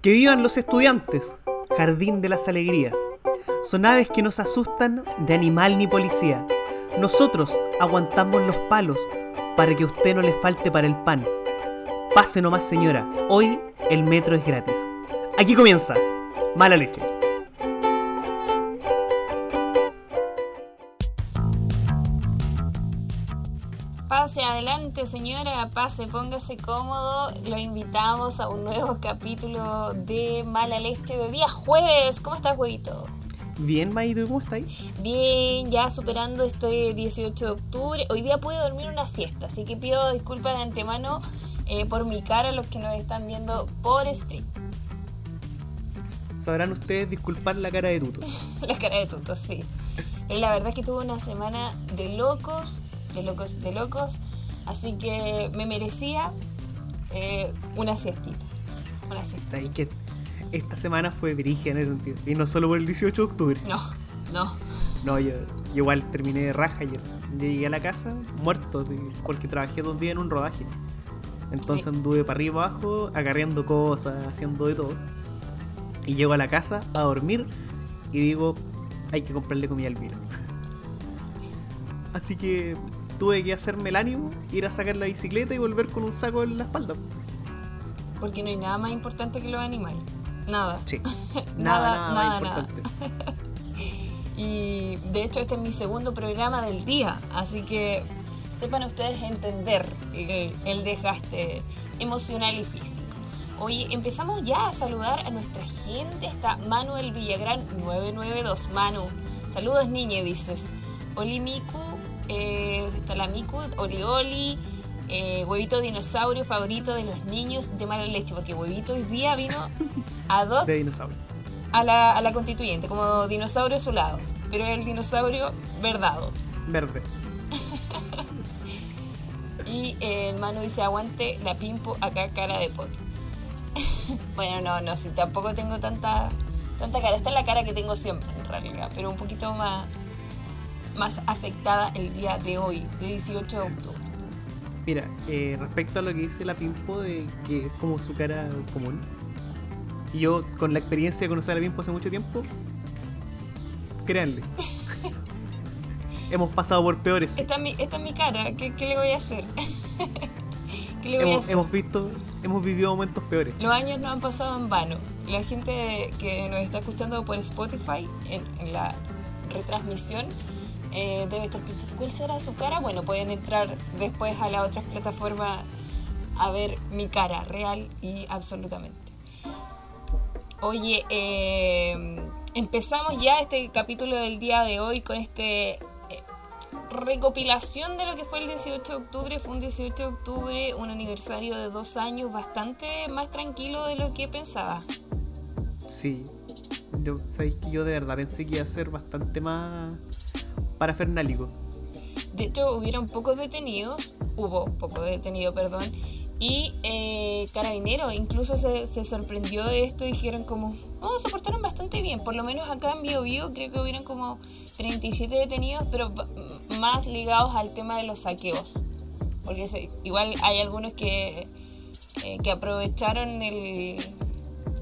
Que vivan los estudiantes, jardín de las alegrías. Son aves que nos asustan de animal ni policía. Nosotros aguantamos los palos para que usted no le falte para el pan. Pase nomás señora, hoy el metro es gratis. Aquí comienza, mala leche. Señora, pase, póngase cómodo. Lo invitamos a un nuevo capítulo de Mala Leche de día jueves. ¿Cómo estás, huevito? Bien, Maido, ¿cómo estáis? Bien, ya superando este 18 de octubre. Hoy día pude dormir una siesta, así que pido disculpas de antemano eh, por mi cara a los que nos están viendo por stream. Sabrán ustedes disculpar la cara de Tuto. la cara de Tuto, sí. La verdad es que tuve una semana de locos, de locos, de locos. Así que me merecía eh, una siestita. Una siesta. ¿Sabéis que esta semana fue dirigida en ese sentido? Y no solo por el 18 de octubre. No, no. No, yo, yo igual terminé de raja ayer. Llegué a la casa muerto, así, porque trabajé dos días en un rodaje. Entonces Sí. anduve para arriba y abajo, acarreando cosas, haciendo de todo. Y llego a la casa a dormir y digo, hay que comprarle comida al vino. Así que tuve que hacerme el ánimo, ir a sacar la bicicleta y volver con un saco en la espalda. Porque no hay nada más importante que los animales. Nada. Sí. Nada, nada, nada, nada, más nada. importante. Y de hecho este es mi segundo programa del día, así que sepan ustedes entender el, el desgaste emocional y físico. Oye, empezamos ya a saludar a nuestra gente. Está Manuel Villagrán 992. Manu, saludos niñe, dices. Oli Miku, eh, está la Miku, Oli Oli, eh, huevito dinosaurio favorito de los niños de mala leche, porque huevito hoy día vino a dos De dinosaurio. a la, a la constituyente, como dinosaurio a su lado, pero el dinosaurio verdado. Verde. Y eh, el Manu dice, aguante la pimpo acá cara de poto. bueno, no, no, si tampoco tengo tanta, tanta cara. Esta es la cara que tengo siempre, en realidad, pero un poquito más, más afectada el día de hoy, de 18 de octubre. Mira, eh, respecto a lo que dice la Pimpo, de que es como su cara común. Yo, con la experiencia de conocer a la Pimpo hace mucho tiempo, créanle. Hemos pasado por peores. Esta es mi, esta es mi cara, ¿qué, qué le voy a hacer? ¿Qué le voy a Hemos, hacer? hemos visto, hemos vivido momentos peores. Los años no han pasado en vano. La gente que nos está escuchando por Spotify en, en la retransmisión eh, debe estar pensando, ¿cuál será su cara? Bueno, pueden entrar después a la otra plataforma a ver mi cara real y absolutamente. Oye, eh, empezamos ya este capítulo del día de hoy con este eh, recopilación de lo que fue el 18 de octubre. Fue un 18 de octubre, un aniversario de dos años bastante más tranquilo de lo que pensaba. Sí. Yo, sabéis que yo de verdad pensé que iba a ser bastante más parafernálico. De hecho, hubieron pocos detenidos, hubo poco detenido, perdón, y eh, Carabineros. Incluso se, sorprendió de esto y dijeron como, no, se portaron bastante bien, por lo menos acá en Bio Bio creo que hubieran como 37 detenidos, pero más ligados al tema de los saqueos, porque igual hay algunos que, eh, que aprovecharon el,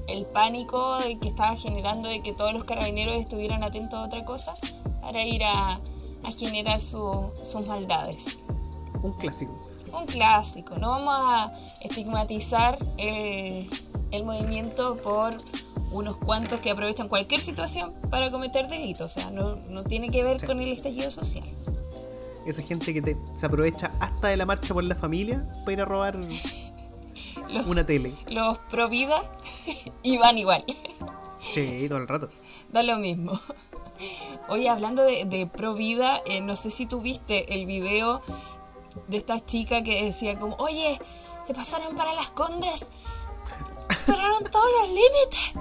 el pánico que estaba generando de que todos los carabineros estuvieran atentos a otra cosa para ir a, a generar su- sus maldades. Un clásico. Un clásico, no vamos a estigmatizar el, el movimiento por unos cuantos que aprovechan cualquier situación para cometer delitos, o sea, no, no tiene que ver Sí. con el estallido social. Esa gente que te, se aprovecha hasta de la marcha por la familia para ir a robar Los, una tele. los pro vida iban igual. Sí, todo el rato. Da lo mismo. Oye, hablando de, de pro vida, eh, no sé si tú viste el video de esta chica que decía como, oye, se pasaron para las condes, superaron todos los límites,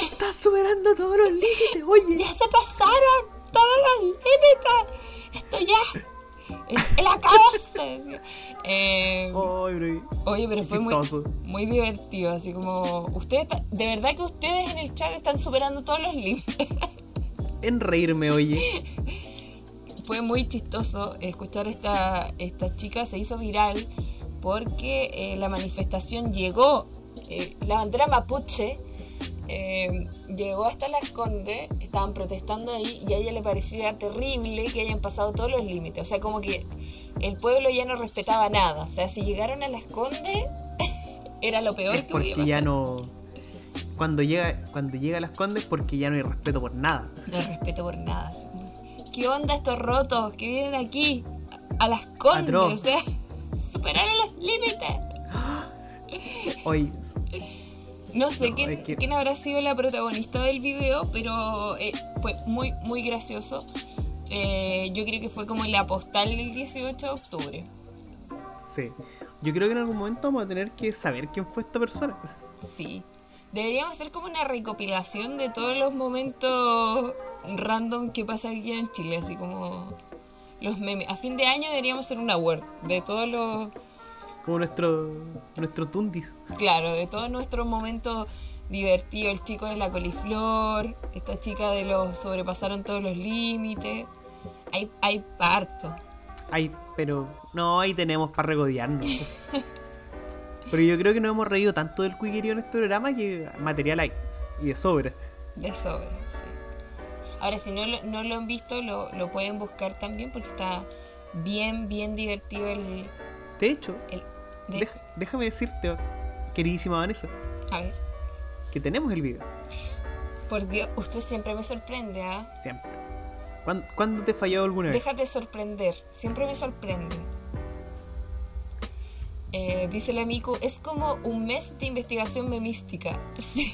Estás superando todos los límites, oye. ya se pasaron todos los límites, esto ya el acabose. decía. Eh. Oye, pero fue muy, muy divertido, así como, ustedes, de verdad que ustedes en el chat están superando todos los límites. En reírme, oye. fue muy chistoso escuchar esta, esta chica, se hizo viral porque eh, la manifestación llegó eh, la bandera mapuche eh, llegó hasta Las Condes, estaban protestando ahí y a ella le parecía terrible que hayan pasado todos los límites. O sea, como que el pueblo ya no respetaba nada. O sea, si llegaron a Las Condes, era lo peor Es que podía pasar. ya no. Cuando llega, cuando llega a las condes, porque ya no hay respeto por nada. No hay respeto por nada. ¿Qué onda estos rotos que vienen aquí a Las Condes? Atroz. O sea, superaron los límites. Hoy, No sé No, quién, es que- quién habrá sido la protagonista del video, pero eh, fue muy, muy gracioso. Eh, yo creo que fue como la postal del 18 de octubre. sí. Yo creo que en algún momento vamos a tener que saber quién fue esta persona. Sí. Deberíamos hacer como una recopilación de todos los momentos random que pasa aquí en Chile, así como los memes. A fin de año deberíamos hacer una word de todos los, Como nuestro, nuestro Tundis. claro, de todos nuestros momentos divertidos. El chico de la coliflor, esta chica de los sobrepasaron todos los límites. Hay, hay parto. Ay, pero no, ahí tenemos para regodearnos. pero yo creo que nos hemos reído tanto del cuiquerío en este programa que material hay. Y de sobra. De sobra, sí. Ahora, si no lo, no lo han visto, lo, lo pueden buscar también porque está bien, bien divertido el... De hecho, el de- deja- déjame decirte, queridísima Vanessa, A ver, que tenemos el video. por Dios, usted siempre me sorprende, ¿ah? Siempre. ¿Cuándo, cuándo te he fallado alguna vez? Déjate sorprender, siempre me sorprende. Eh, dice la Miku, es como un mes de investigación memística. Sí,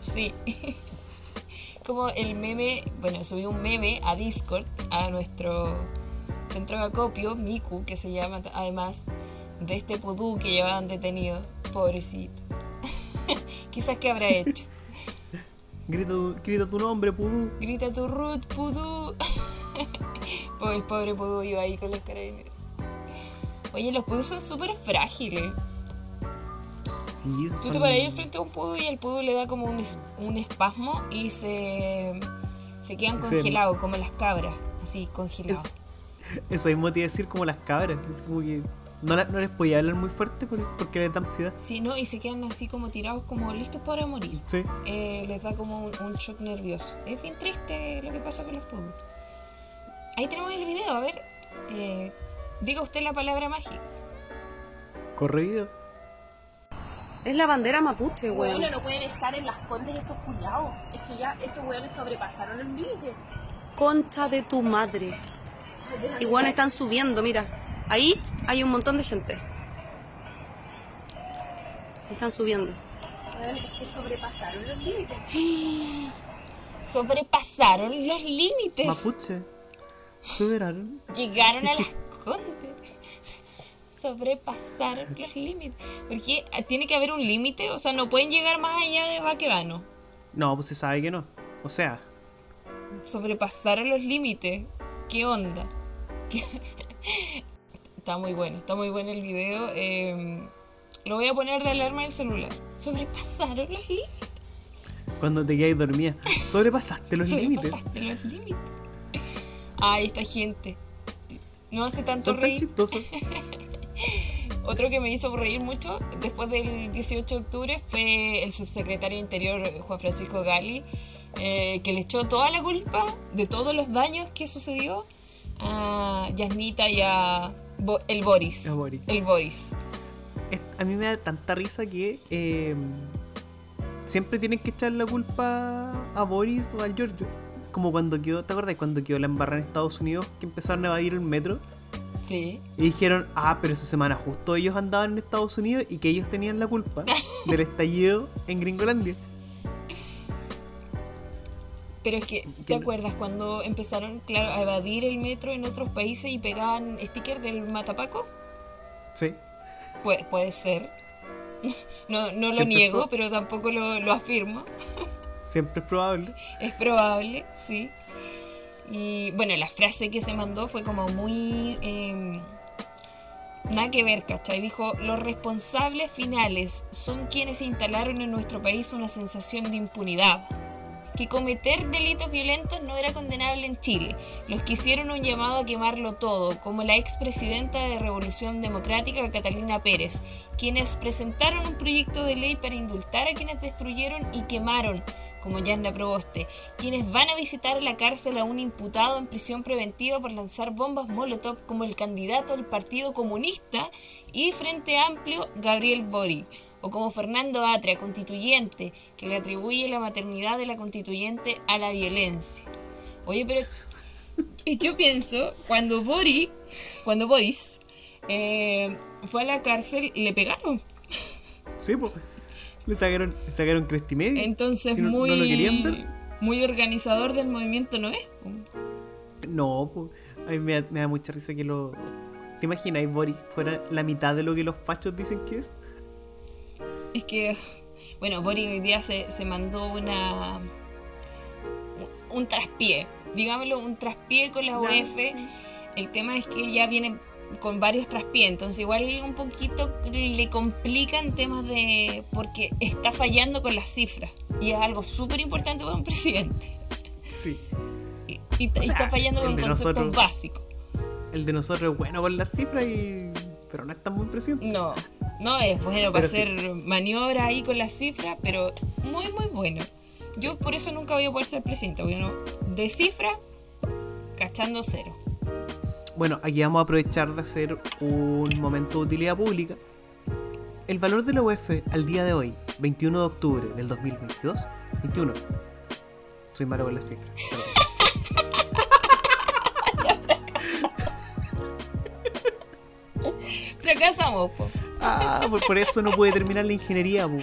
sí. como el meme, bueno, subí un meme a Discord, a nuestro centro de acopio, Miku, que se llama además de este pudú que llevaban detenido. Pobrecito. Quizás que habrá hecho. Grito, grito tu nombre, Pudú. Grita tu root, pudú. Pues el pobre pudú iba ahí con los carabineros. Oye, los pudú son súper frágiles. Sí, Tú son- te paras ahí frente a un pudú y al pudú le da como un, es- un espasmo y se, se quedan congelados, como las cabras. Así, congelados. Eso mismo te iba a decir como las cabras. Es como que no, la- no les podía hablar muy fuerte por- porque les da ansiedad. Sí, ¿no? Y se quedan así como tirados, como listos para morir. Sí. Eh, les da como un, un shock nervioso. Es bien triste lo que pasa con los pudú. Ahí tenemos el video, a ver. eh, diga usted la palabra mágica. Corre video. Es la bandera mapuche, weón. Bueno, no pueden estar en las condes estos culiados. Es que ya estos weones sobrepasaron el límite. Concha de tu madre. Y weón están subiendo, mira. Ahí hay un montón de gente. Están subiendo. Weón, es que sobrepasaron los límites. Sobrepasaron los límites. Mapuche. Superaron. Llegaron a las condes. Sobrepasaron los límites. Porque tiene que haber un límite, o sea, no pueden llegar más allá de Baquedano. No, pues se sabe que no. O sea, Sobrepasaron los límites. ¿Qué onda? está muy bueno, está muy bueno el video. eh, lo voy a poner de alarma en el celular. Sobrepasaron los límites. cuando te quedas dormida, sobrepasaste los límites. Sobrepasaste los límites. Ay, esta gente. No hace tanto Son reír. Otro que me hizo reír mucho después del 18 de octubre fue el subsecretario de Interior Juan Francisco Gali, eh, que le echó toda la culpa de todos los daños que sucedió a Yasnita y a Bo- el Boris. El Boris. A mí me da tanta risa que eh, siempre tienen que echar la culpa a Boris o al Giorgio. Como cuando quedó, ¿te acuerdas? Cuando quedó la embarrada en Estados Unidos que empezaron a evadir el metro Sí. y dijeron, ah, pero esa semana justo ellos andaban en Estados Unidos y que ellos tenían la culpa del estallido en Gringolandia. Pero es que, ¿te acuerdas cuando empezaron, claro, a evadir el metro en otros países y pegaban stickers del Matapaco? Sí. Puede, puede ser. No, no lo niego, pero tampoco lo, lo afirmo. Siempre es probable. Es probable, sí. Y bueno, la frase que se mandó fue como muy... eh, nada que ver, ¿cachai? Dijo, los responsables finales son quienes instalaron en nuestro país una sensación de impunidad. que cometer delitos violentos no era condenable en Chile, los que hicieron un llamado a quemarlo todo, como la expresidenta de Revolución Democrática Catalina Pérez, quienes presentaron un proyecto de ley para indultar a quienes destruyeron y quemaron como Yanna Proboste, quienes van a visitar la cárcel a un imputado en prisión preventiva por lanzar bombas Molotov como el candidato del Partido Comunista y Frente Amplio Gabriel Boric, o como Fernando Atria, constituyente, que le atribuye la maternidad de la constituyente a la violencia. Oye, pero yo pienso, cuando Boric, cuando Boris eh, fue a la cárcel, le pegaron. Sí, pues. Le sacaron, le sacaron cresta y media. Entonces, Si no- no muy, lo querían ver. muy organizador del movimiento no es. No, pues. A mí me da, me da mucha risa que lo. ¿Te imaginas, Boris, fuera la mitad de lo que los fachos dicen que es? Es que, bueno, Boric hoy día se, se mandó una. un- un traspié. Digámoslo, un traspié con la UEF. El tema es que ya viene con varios traspiés, entonces igual un poquito le complican temas de. porque está fallando con las cifras. Y es algo súper importante para un presidente. Sí. Y, y- y sea, está fallando con conceptos nosotros- básicos. El de nosotros es bueno con las cifras y. Pero no es tan muy presidente. No, no es bueno para Pero sí. hacer maniobra ahí con las cifras, pero muy, muy bueno. Yo por eso nunca voy a poder ser presidente, porque no, de cifra, cachando cero. Bueno, aquí vamos a aprovechar de hacer un momento de utilidad pública. El valor de la UEF al día de hoy, 21 de octubre del 2022, 21. Soy malo con las cifras. Fracasamos, po. Ah, por, por eso no pude terminar la ingeniería. bu.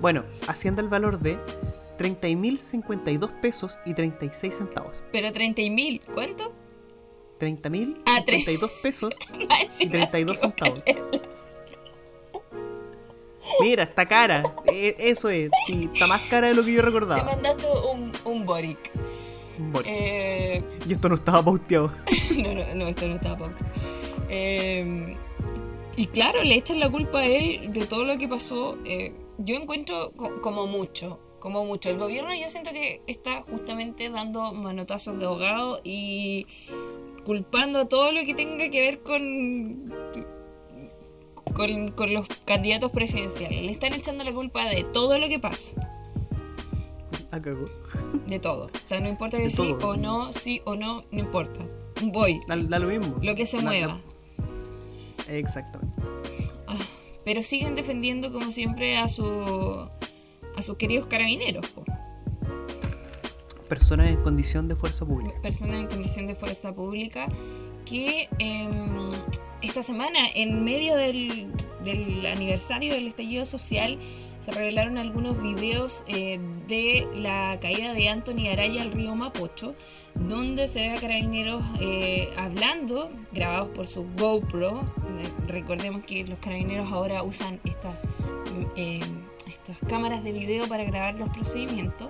Bueno, asciende al valor de 30.052 pesos y 36 centavos. Pero 30 mil, ¿cuánto? 30.052 Ah, pesos y 32 me centavos. Mira, está cara. E- Eso es. Está más cara de lo que yo Te recordaba. mandaste un, un Boric. Bueno, Eh, y esto no estaba pauteado. no, no, no, esto no estaba pauta. Eh, y claro, le echan la culpa a él de todo lo que pasó. Eh, yo encuentro co- como mucho, como mucho. El gobierno yo siento que está justamente dando manotazos de ahogado y culpando a todo lo que tenga que ver con, con, con los candidatos presidenciales. Le están echando la culpa de todo lo que pasa. Ah. De todo. O sea, no importa que De sí todo, o no, sí o no, no importa. Voy. Da, da lo mismo. Lo que se Da- da- mueva. Exactamente. Pero siguen defendiendo como siempre a su a sus queridos carabineros, po. Personas en condición de fuerza pública. personas en condición de fuerza pública que em, esta semana, en medio del, del aniversario del estallido social, se revelaron algunos videos eh, de la caída de Anthony Araya al río Mapocho, donde se ve a carabineros eh, hablando, grabados por su GoPro. Recordemos que los carabineros ahora usan estas, mm, eh, estas cámaras de video para grabar los procedimientos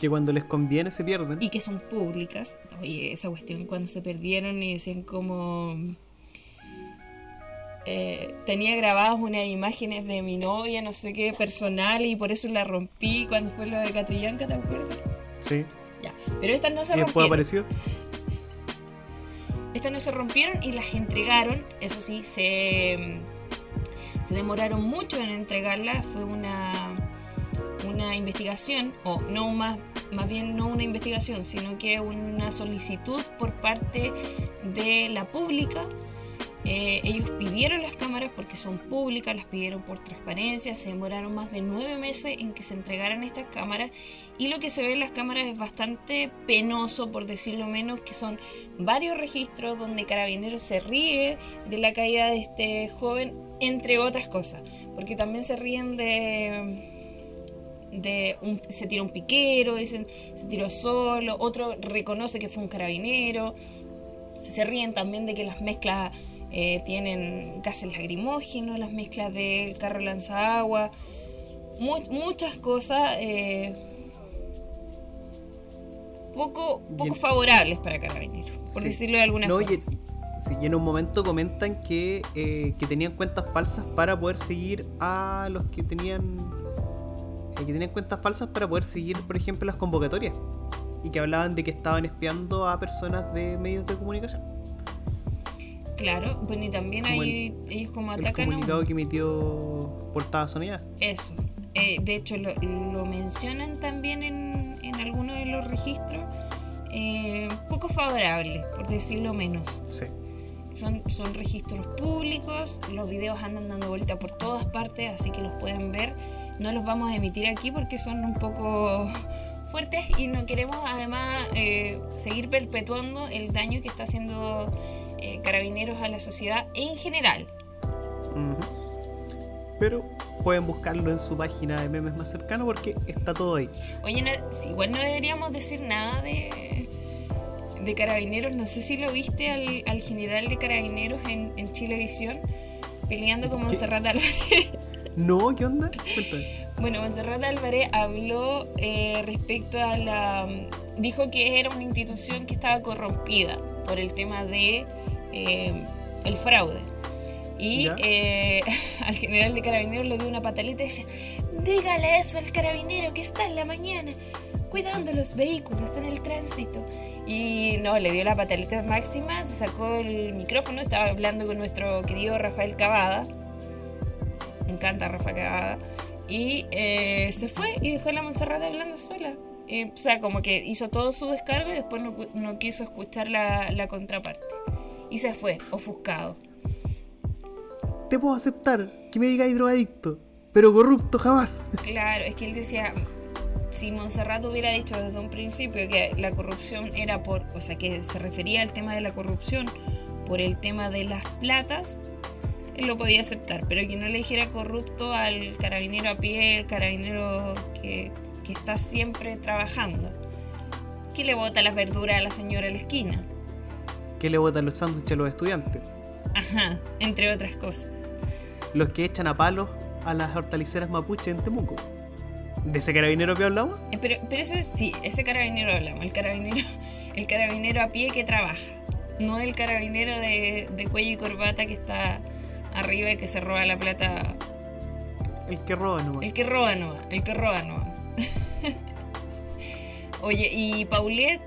Que cuando les conviene se pierden. y que son públicas. Oye, esa cuestión cuando se perdieron y decían como... eh, tenía grabadas unas imágenes de mi novia, no sé qué, personal, y por eso la rompí cuando fue lo de Catrillanca, ¿te acuerdas? Sí. Ya, pero estas no se Y después rompieron. apareció. Estas no se rompieron y las entregaron, eso sí, se, se demoraron mucho en entregarlas, fue una, una investigación, o no más, más bien no una investigación, sino que una solicitud por parte de la pública. Eh, ellos pidieron las cámaras porque son públicas, las pidieron por transparencia, se demoraron más de nueve meses en que se entregaran estas cámaras y lo que se ve en las cámaras es bastante penoso, por decirlo menos, que son varios registros donde Carabineros se ríe de la caída de este joven, entre otras cosas, porque también se ríen de de un, se tira un piquero, dicen se tiró solo, otro reconoce que fue un carabinero, se ríen también de que las mezclas eh, tienen gases lacrimógenos, las mezclas del carro lanzagua, mu- muchas cosas eh, poco, poco favorables para carabineros, por Sí. decirlo de alguna No, forma. y, y- sí, y en un momento comentan que, eh, que tenían cuentas falsas para poder seguir a los que tenían que tenían cuentas falsas para poder seguir, por ejemplo, las convocatorias. Y que hablaban de que estaban espiando a personas de medios de comunicación. Claro, bueno, y también Como hay ellos como El atacan a comunicado que emitió Portada Sonida. Eso. Eh, de hecho, lo, lo mencionan también en, en algunos de los registros. eh, poco favorables, por decirlo menos. Sí. Son, son registros públicos, los videos andan dando vuelta por todas partes, así que los pueden ver. No los vamos a emitir aquí porque son un poco fuertes y no queremos además eh, seguir perpetuando el daño que está haciendo eh, carabineros a la sociedad en general. Pero pueden buscarlo en su página de memes más cercano porque está todo ahí. Oye, no- igual no deberíamos decir nada de, de carabineros. No sé si lo viste al, al general de carabineros en, en Chilevisión peleando con. Monserrat Álvarez. No, ¿qué onda? Cuéntame. Bueno, Monserrat Álvarez habló eh, respecto a la... Dijo que era una institución que estaba corrompida por el tema de eh, el fraude. Y eh, al general de carabineros le dio una pataleta y decía, dígale eso al carabinero que está en la mañana cuidando los vehículos en el tránsito. Y no, le dio la pataleta máxima, se sacó el micrófono, estaba hablando con nuestro querido Rafael Cavada. Me encanta Rafa Cavada. Y eh, se fue y dejó a la Monserrat hablando sola. Eh, o sea, como que hizo todo su descargo y después no, quiso escuchar la, la contraparte. Y se fue, ofuscado. Te puedo aceptar que me digáis drogadicto, pero corrupto jamás. Claro, es que él decía, si Monserrat hubiera dicho desde un principio que la corrupción era por, o sea, que se refería al tema de la corrupción por el tema de las platas, él lo podía aceptar, pero que no le dijera corrupto al carabinero a pie, el carabinero que, que está siempre trabajando, que le bota las verduras a la señora en la esquina, Que le botan los sándwiches a los estudiantes. ajá, entre otras cosas. Los que echan a palos a las hortaliceras mapuche en Temuco. ¿De ese carabinero que hablamos? Eh, Pero, pero eso es, sí, ese carabinero hablamos, el carabinero, el carabinero a pie que trabaja, no el carabinero de, de cuello y corbata que está arriba y que se roba la plata, El que roba nomás. el que roba no, el que roba no. Oye, y Paulette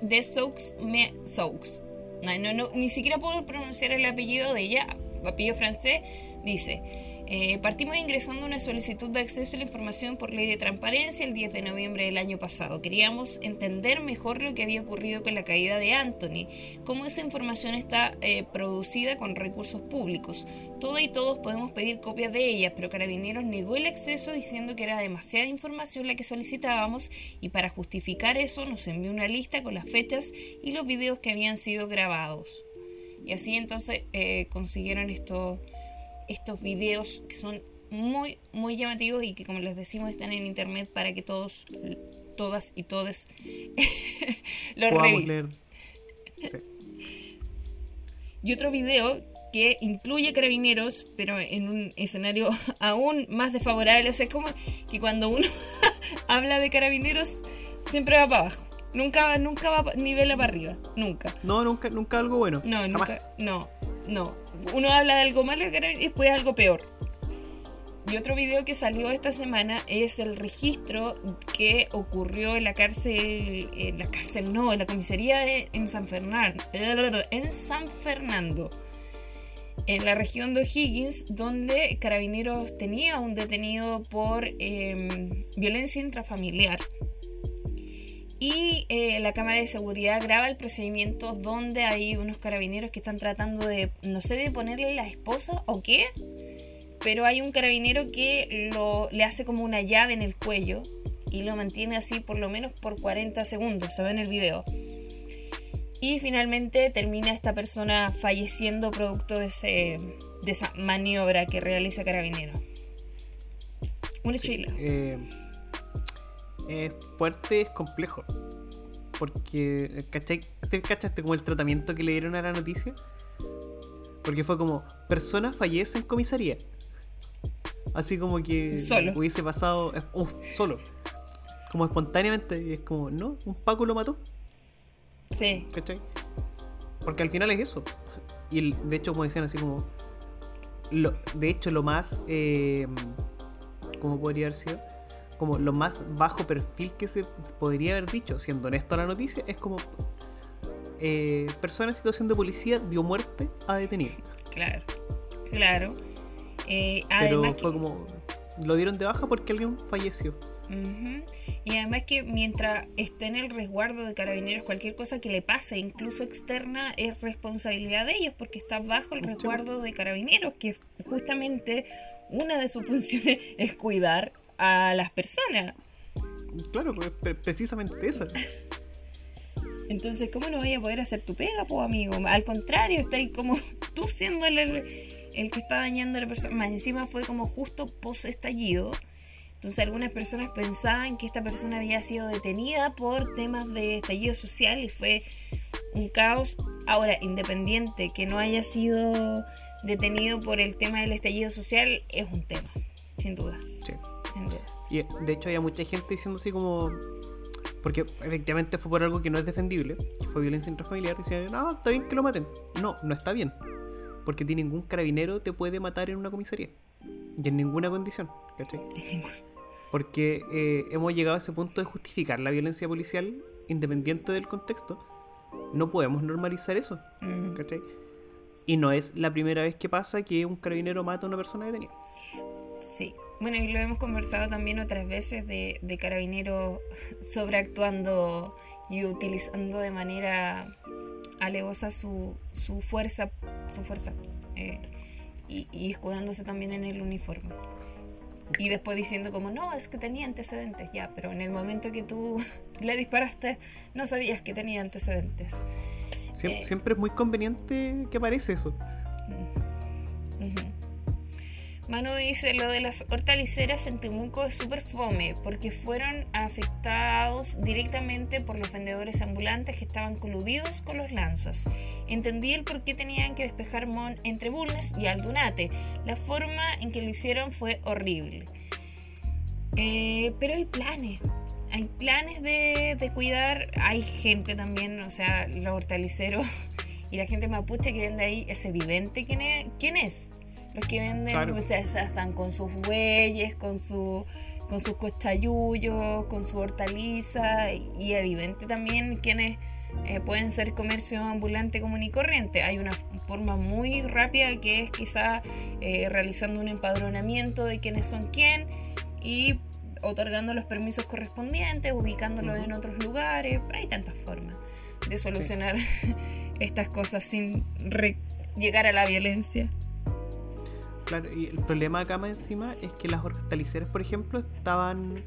de Saux me Saux. No, no, no, ni siquiera puedo pronunciar el apellido de ella, apellido francés, dice, eh, partimos ingresando una solicitud de acceso a la información por ley de transparencia el 10 de noviembre del año pasado. Queríamos entender mejor lo que había ocurrido con la caída de Anthony, cómo esa información está eh, producida con recursos públicos. Todas y todos podemos pedir copias de ella, pero Carabineros negó el acceso diciendo que era demasiada información la que solicitábamos y para justificar eso nos envió una lista con las fechas y los videos que habían sido grabados. Y así entonces eh, consiguieron estos estos videos que son muy muy llamativos y que como les decimos están en internet para que todos todas y todes los revisen. Sí. Y otro video que incluye carabineros, pero en un escenario aún más desfavorable. O sea, es como que cuando uno habla de carabineros, siempre va para abajo. Nunca, nunca va nivela para arriba. Nunca. No, nunca, nunca algo bueno. No, nunca. No, no. Uno habla de algo malo y después algo peor. Y otro video que salió esta semana es el registro que ocurrió en la cárcel, en la cárcel no, en la comisaría de, en San Fernando, en San Fernando, en la región de O'Higgins, donde Carabineros tenía un detenido por eh, violencia intrafamiliar. Y eh, la cámara de seguridad graba el procedimiento donde hay unos carabineros que están tratando de, no sé, de ponerle la esposa o qué, pero hay un carabinero que lo, le hace como una llave en el cuello y lo mantiene así por lo menos por 40 segundos, se ve en el video. Y finalmente termina esta persona falleciendo producto de, ese, de esa maniobra que realiza Carabinero. Una chila. Eh, es fuerte, es complejo. Porque, ¿cachai? ¿te cachaste como el tratamiento que le dieron a la noticia? Porque fue como, persona fallece en comisaría. Así como que Solo. hubiese pasado, uh, solo. Como espontáneamente, y es como, no, un Paco lo mató, Sí, ¿cachai? Porque al final es eso. Y el- de hecho, como decían así como, lo, de hecho, lo más, eh, ¿cómo podría haber sido? Como lo más bajo perfil que se podría haber dicho, siendo honesto a la noticia, es como eh, persona en situación de policía dio muerte a detenido. Claro, claro. Eh, Pero además fue que- como lo dieron de baja porque alguien falleció. Ujú. Y además que mientras esté en el resguardo de carabineros, cualquier cosa que le pase, incluso externa, es responsabilidad de ellos, porque está bajo el resguardo de carabineros, que justamente una de sus funciones es cuidar a las personas. Claro, pues, pre- precisamente esa. Entonces, ¿cómo no vaya a poder hacer tu pega, pues, amigo? Al contrario, está ahí como tú siendo el, el que está dañando a la persona. Más encima fue como justo post estallido. Entonces, algunas personas pensaban que esta persona había sido detenida por temas de estallido social y fue un caos. Ahora, independiente que no haya sido detenido por el tema del estallido social, es un tema, sin duda, Sí. Y de hecho había mucha gente diciendo así como... Porque efectivamente fue por algo que no es defendible, que fue violencia intrafamiliar, y decían, no, está bien que lo maten. No, no está bien. Porque ni ningún carabinero te puede matar en una comisaría. Y en ninguna condición, ¿cachai? Porque eh, hemos llegado a ese punto de justificar la violencia policial independiente del contexto. No podemos normalizar eso, Mm. ¿cachai? Y no es la primera vez que pasa que un carabinero mata a una persona detenida. Sí. Bueno, y lo hemos conversado también otras veces de, de carabineros sobreactuando y utilizando de manera alevosa su, su fuerza, su fuerza eh, y, y escudándose también en el uniforme. Y después diciendo como, no, es que tenía antecedentes, ya, pero en el momento que tú le disparaste no sabías que tenía antecedentes. Eh. Siempre es muy conveniente que aparece eso. Ujú. Manu dice, lo de las hortaliceras en Temuco es súper fome, porque fueron afectados directamente por los vendedores ambulantes que estaban coludidos con los lanzas. Entendí el por qué tenían que despejar Mon entre Bulnes y Aldunate. La forma en que lo hicieron fue horrible. Eh, pero hay planes. Hay planes de, de cuidar. Hay gente también, o sea, los hortaliceros y la gente mapuche que vende ahí es evidente quién es. ¿Quién es? Los que venden, Claro. o sea, están con sus bueyes, con su con sus cochayullos, con su hortaliza y, y evidente también quienes eh, pueden ser comercio ambulante común y corriente. Hay una forma muy rápida que es quizá eh, realizando un empadronamiento de quiénes son quién y otorgando los permisos correspondientes, ubicándolos en otros lugares. Hay tantas formas de solucionar estas cosas sin llegar a la violencia. Claro, y el problema acá más encima es que las hortaliceras, por ejemplo, estaban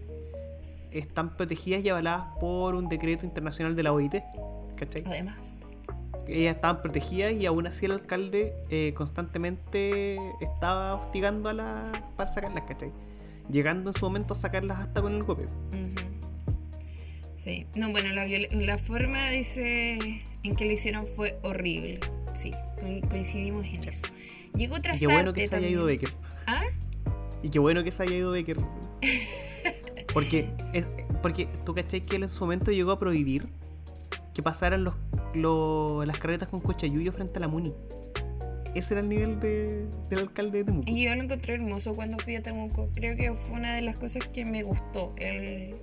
están protegidas y avaladas por un decreto internacional de la OIT. ¿Cachai? Además. Ellas estaban protegidas y aún así el alcalde eh, constantemente estaba hostigando a las para sacarlas, ¿cachai? Llegando en su momento a sacarlas hasta con el golpe. Sí, no, bueno, la, la forma, dice, en que lo hicieron fue horrible. Sí, co- coincidimos en eso. Llegó Y tras qué bueno que se haya ido Becker. ¿Ah? Y qué bueno que se haya ido Becker. Porque, es, porque tú cachai que él en su momento llegó a prohibir que pasaran los, lo- las carretas con cochayuyo frente a la Muni. Ese era el nivel de, del alcalde de Temuco. Y yo lo encontré hermoso cuando fui a Temuco. Creo que fue una de las cosas que me gustó. El,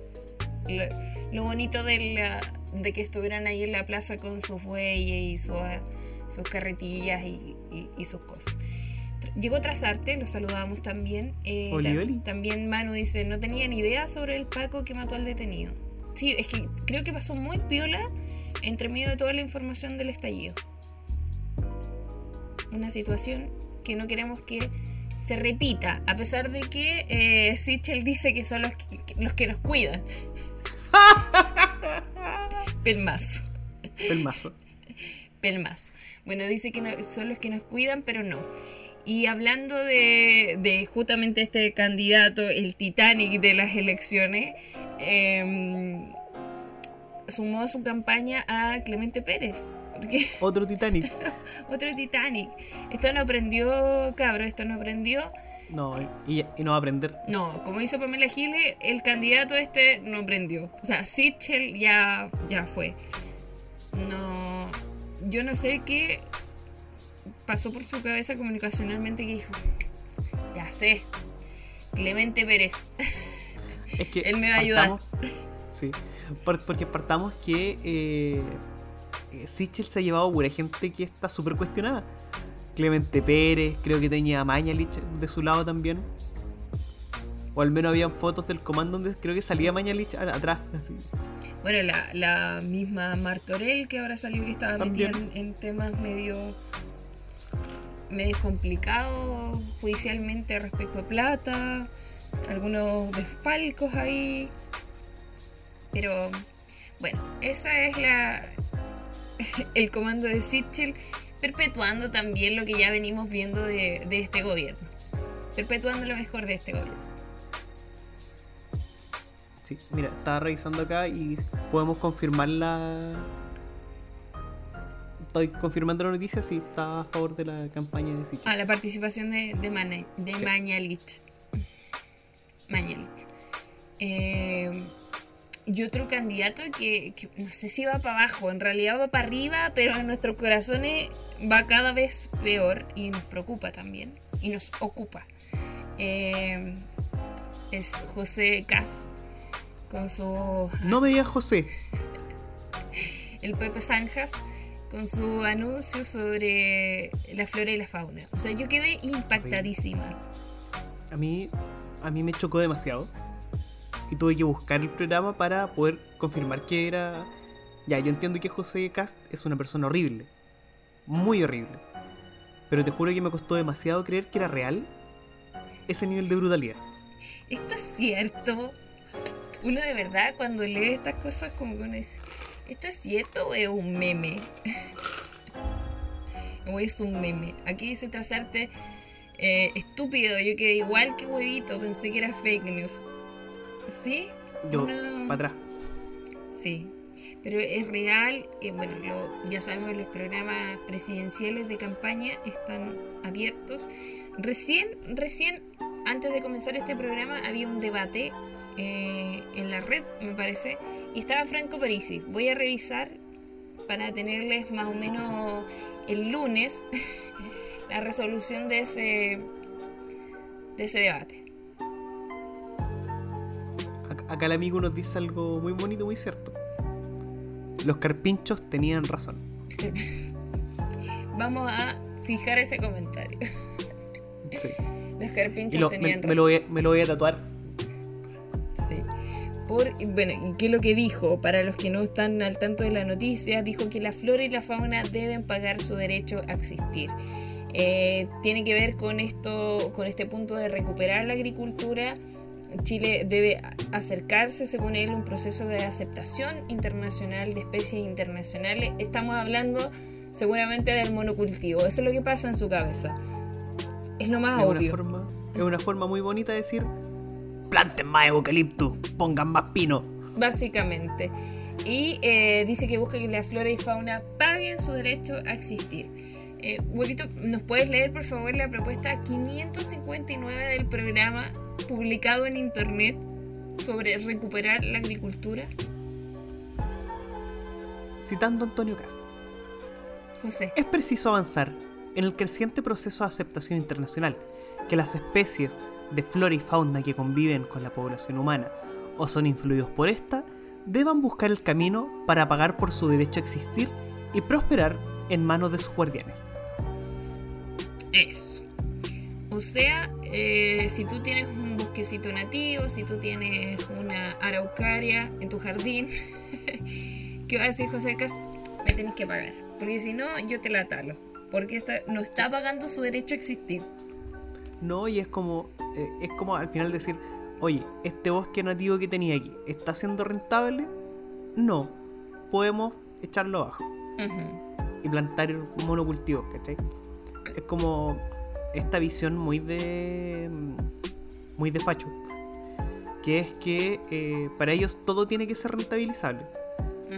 lo bonito de, la, de que estuvieran ahí en la plaza con sus bueyes y su- sus carretillas y, y- y sus cosas. Llegó Trasarte, lo saludamos también. Eh, Oli, oli. También Manu dice, no tenía ni idea sobre el Paco que mató al detenido. Sí, es que creo que pasó muy piola entre medio de toda la información del estallido. Una situación que no queremos que se repita, a pesar de que eh, Sichel dice que son los que, los que nos cuidan. Pelmazo, El mazo. pelmazo. Bueno, dice que no- son los que nos cuidan, pero no. Y hablando de, de justamente este candidato, el Titanic de las elecciones, em, sumó a su campaña a Clemente Pérez. Porque Otro Titanic. otro Titanic. Esto no aprendió, cabro, esto no aprendió. No, y, y no va a aprender. No, como hizo Pamela Giles, el candidato este no prendió. O sea, Sichel ya, ya fue. No, yo no sé qué pasó por su cabeza comunicacionalmente que dijo, ya sé, Clemente Pérez. Es que Él me va a ayudar. Sí, por- porque partamos que eh, eh, Sichel se ha llevado pura gente que está súper cuestionada. Clemente Pérez, creo que tenía a Mañalich de su lado también. O al menos habían fotos del comando donde creo que salía Mañalich a- atrás. Así. Bueno, la, la misma Martorell que ahora salió que estaba metida También. en, en temas medio medio complicados judicialmente respecto a plata, algunos desfalcos ahí. Pero bueno, esa es la el comando de Sichel perpetuando también lo que ya venimos viendo de, de este gobierno. Perpetuando lo mejor de este gobierno. Sí, mira, estaba revisando acá y podemos confirmar la. Estoy confirmando la noticia, sí, está a favor de la campaña de Sichel. Ah, la participación de, de, Mane- de Sí. Mañalich. Mañalich. Eh, y otro candidato que, que no sé si va para abajo, en realidad va para arriba, pero en nuestros corazones va cada vez peor y nos preocupa también y nos ocupa. Eh, es José Cas con su No me digas José. el Pepe Zanjas con su anuncio sobre la flora y la fauna. O sea, yo quedé impactadísima. A mí, a mí me chocó demasiado. Y tuve que buscar el programa para poder confirmar que era. Ya, yo entiendo que José Cast es una persona horrible. Muy horrible. Pero te juro que me costó demasiado creer que era real ese nivel de brutalidad. Esto es cierto. Uno de verdad cuando lee estas cosas como que uno dice, ¿esto es cierto o es un meme? o es un meme. Aquí dice trazarte eh, estúpido, yo quedé igual que huevito, pensé que era fake news. ¿Sí? Yo, No. para atrás. Sí, pero es real. eh, bueno, lo- ya sabemos los programas presidenciales de campaña están abiertos. Recién, recién, antes de comenzar este programa, había un debate eh, en la red, me parece, y estaba Franco Parisi. Voy a revisar para tenerles más o menos el lunes la resolución de ese, de ese debate. Ac- Acá el amigo nos dice algo muy bonito, muy cierto. Los carpinchos tenían razón. Vamos a fijar ese comentario. Sí. Los carpinchos lo- me, tenían me lo voy a, me lo voy a tatuar. Por, bueno, ¿y qué es lo que dijo? Para los que no están al tanto de la noticia, dijo que la flora y la fauna deben pagar su derecho a existir. Eh, tiene que ver con esto, con este punto de recuperar la agricultura. Chile debe acercarse, según él, a un proceso de aceptación internacional de especies internacionales. Estamos hablando seguramente del monocultivo. Eso es lo que pasa en su cabeza. Es lo más Es una, obvio. forma, es una forma muy bonita de decir: planten más eucalipto, pongan más pino. básicamente. Y eh, dice que busca que la flora y fauna paguen su derecho a existir. Eh, Huevito, ¿nos puedes leer por favor la propuesta 559 del programa publicado en internet sobre recuperar la agricultura? Citando a Antonio Cast. José. Es preciso avanzar en el creciente proceso de aceptación internacional, que las especies de flora y fauna que conviven con la población humana o son influidos por esta, deban buscar el camino para pagar por su derecho a existir y prosperar en manos de sus guardianes. Eso. O sea, eh, si tú tienes un bosquecito nativo, si tú tienes una araucaria en tu jardín, ¿qué va a decir José Cas? Me tenés que pagar. Porque si no, yo te la talo. Porque no está pagando su derecho a existir. No, y es como, eh, es como al final decir, oye, este bosque nativo que tenía aquí, ¿está siendo rentable? No, podemos echarlo abajo. Y plantar monocultivos, ¿cachai? Es como esta visión muy de. muy de facho. Que es que eh, para ellos todo tiene que ser rentabilizable.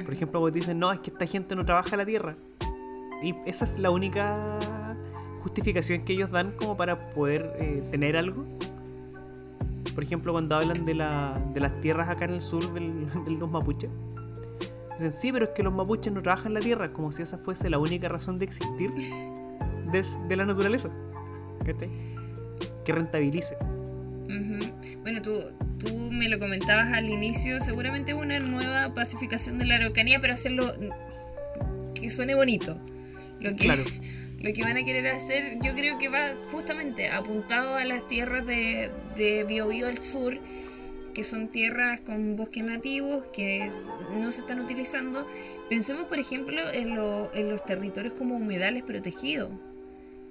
Por ejemplo, cuando dicen, no, es que esta gente no trabaja la tierra. Y esa es la única justificación que ellos dan como para poder eh, tener algo. Por ejemplo, cuando hablan de, la, de las tierras acá en el sur del- de los mapuches. Dicen, sí, pero es que los mapuches no trabajan la tierra, como si esa fuese la única razón de existir de, de la naturaleza. ¿Cachai? Que rentabilice. Bueno, tú, tú me lo comentabas al inicio, seguramente una nueva pacificación de la Araucanía, pero hacerlo que suene bonito. Lo que, Claro. lo que van a querer hacer, yo creo que va justamente apuntado a las tierras de, de Biobío al sur, que son tierras con bosques nativos que no se están utilizando. Pensemos, por ejemplo, en, lo- en los territorios como humedales protegidos.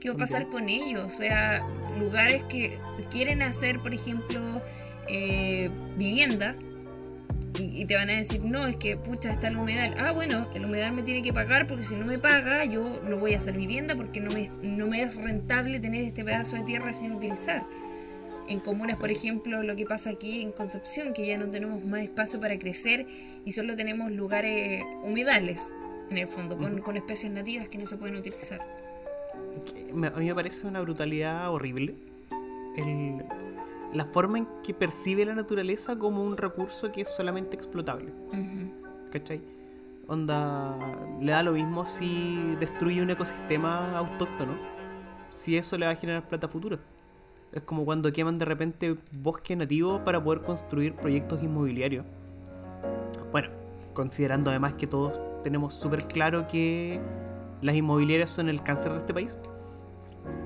¿Qué va a pasar con ellos? O sea, lugares que quieren hacer, por ejemplo, eh, vivienda y, y te van a decir, no, es que pucha, está el humedal. Ah, bueno, el humedal me tiene que pagar porque si no me paga, yo lo voy a hacer vivienda porque no me, no me es rentable tener este pedazo de tierra sin utilizar. En comunas, por ejemplo, lo que pasa aquí en Concepción, que ya no tenemos más espacio para crecer y solo tenemos lugares humedales, en el fondo, con, con especies nativas que no se pueden utilizar. a mí me parece una brutalidad horrible. El- la forma en que percibe la naturaleza como un recurso que es solamente explotable. Ujú. ¿Cachai? Onda, le da lo mismo si destruye un ecosistema autóctono. Si eso le va a generar plata a futuro. Es como cuando queman de repente bosque nativo para poder construir proyectos inmobiliarios. Bueno, considerando además que todos tenemos súper claro que las inmobiliarias son el cáncer de este país.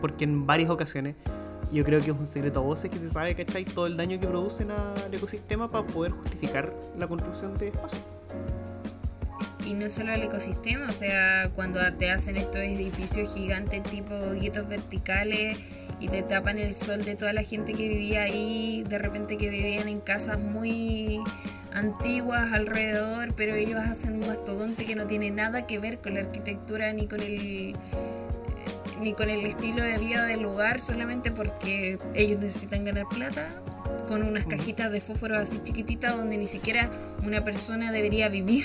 Porque en varias ocasiones, yo creo que es un secreto a voces que se sabe, ¿cachai? Todo el daño que producen al ecosistema para poder justificar la construcción de espacios. Y no solo el ecosistema, o sea, cuando te hacen estos edificios gigantes tipo guetos verticales y te tapan el sol de toda la gente que vivía ahí, de repente que vivían en casas muy antiguas alrededor, pero ellos hacen un mastodonte que no tiene nada que ver con la arquitectura ni con el ni con el estilo de vida del lugar, solamente porque ellos necesitan ganar plata con unas cajitas de fósforo así chiquititas donde ni siquiera una persona debería vivir.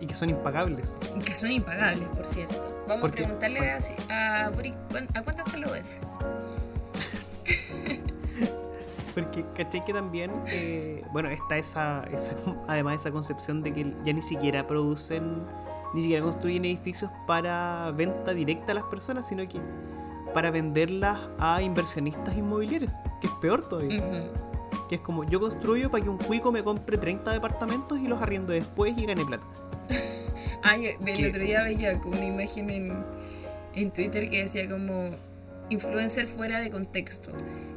Y que son impagables. Y que son impagables, por cierto. Vamos a preguntarle bueno. a, a Boric ¿cuán- a cuánto está el OEF. Porque caché que también, eh, bueno, está esa, esa, además esa concepción de que ya ni siquiera producen, ni siquiera construyen edificios para venta directa a las personas, sino que para venderlas a inversionistas inmobiliarios, que es peor todavía. Que es como, yo construyo para que un cuico me compre 30 departamentos y los arriendo después y gane plata. Ay, el ¿Qué? otro día veía una imagen en, en Twitter que decía como influencer fuera de contexto.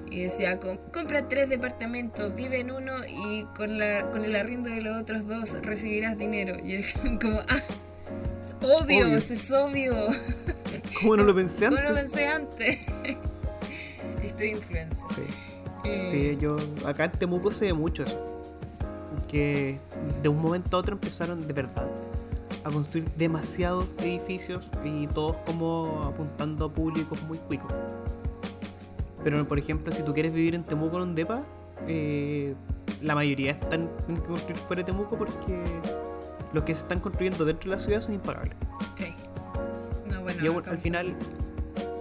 Y decía, "Com- compra tres departamentos, vive en uno y con, la, con el arriendo de los otros dos recibirás dinero. Y es como, ah, es obvio, Obvio. es obvio. ¿Cómo no lo pensé ¿Cómo antes? lo pensé antes? Estoy influencer. Sí. Eh, Sí, yo acá en Temuco se ve mucho eso. Que de un momento a otro empezaron de verdad a construir demasiados edificios y todos como apuntando a públicos muy cuicos. Pero por ejemplo, si tú quieres vivir en Temuco en un depa, eh, la mayoría están tienen que construir fuera de Temuco porque los que se están construyendo dentro de la ciudad son impagables. Sí. No, bueno, y al final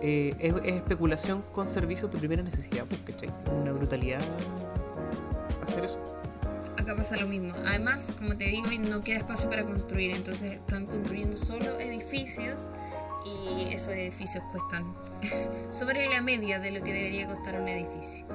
eh, es, es especulación con servicios de primera necesidad, pues, ¿cachai? Una brutalidad hacer eso. Acá pasa lo mismo. Además, como te digo, no queda espacio para construir, entonces están construyendo solo edificios y esos edificios cuestan sobre la media de lo que debería costar un edificio.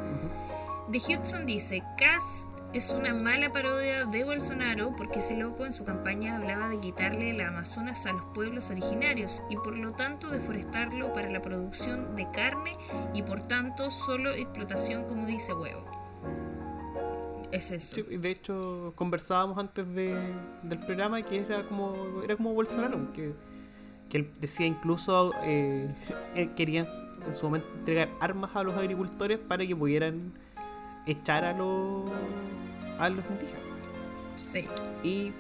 The Hudson dice, Cast es una mala parodia de Bolsonaro porque ese loco en su campaña hablaba de quitarle el Amazonas a los pueblos originarios y por lo tanto deforestarlo para la producción de carne y por tanto solo explotación como dice huevo. Es eso. Sí, de hecho, conversábamos antes de, del programa que era como era como Bolsonaro, que, que él decía incluso eh, en su momento entregar armas a los agricultores para que pudieran echar a los a los indígenas. Sí. Y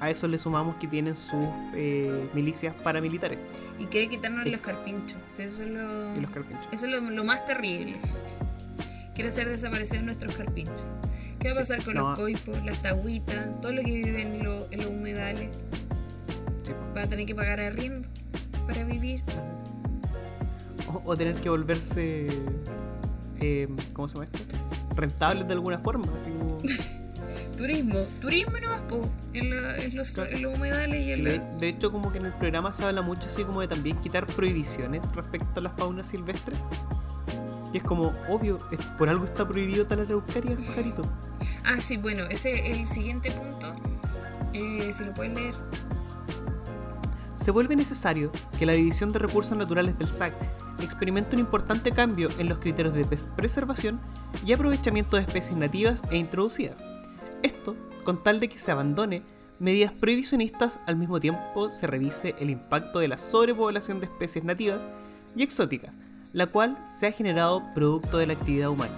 a eso le sumamos que tienen sus eh, milicias paramilitares Y quiere quitarnos Es- los carpinchos. Eso es lo, y los carpinchos. eso es lo, lo más terrible. Quiere hacer desaparecer nuestros carpinchos. ¿Qué va a pasar con No. los coipos, las tagüitas, todo lo que vive en, lo- en los humedales? Sí. Va a tener que pagar arriendo para vivir. O, o tener que volverse eh, ¿cómo se llama esto? rentables de alguna forma, así como Turismo, turismo nomás, po, en, la- en los, en los humedales y en De, la... de hecho, como que en el programa se habla mucho así como de también quitar prohibiciones respecto a la fauna silvestre. Y es como, obvio, es- por algo está prohibido talar araucaria, pajarito. Ah, sí, bueno, ese es el siguiente punto. Eh, si lo puedes leer. Se vuelve necesario que la División de Recursos Naturales del SAC experimente un importante cambio en los criterios de preservación y aprovechamiento de especies nativas e introducidas. Esto con tal de que se abandone medidas prohibicionistas al mismo tiempo se revise el impacto de la sobrepoblación de especies nativas y exóticas, la cual se ha generado producto de la actividad humana.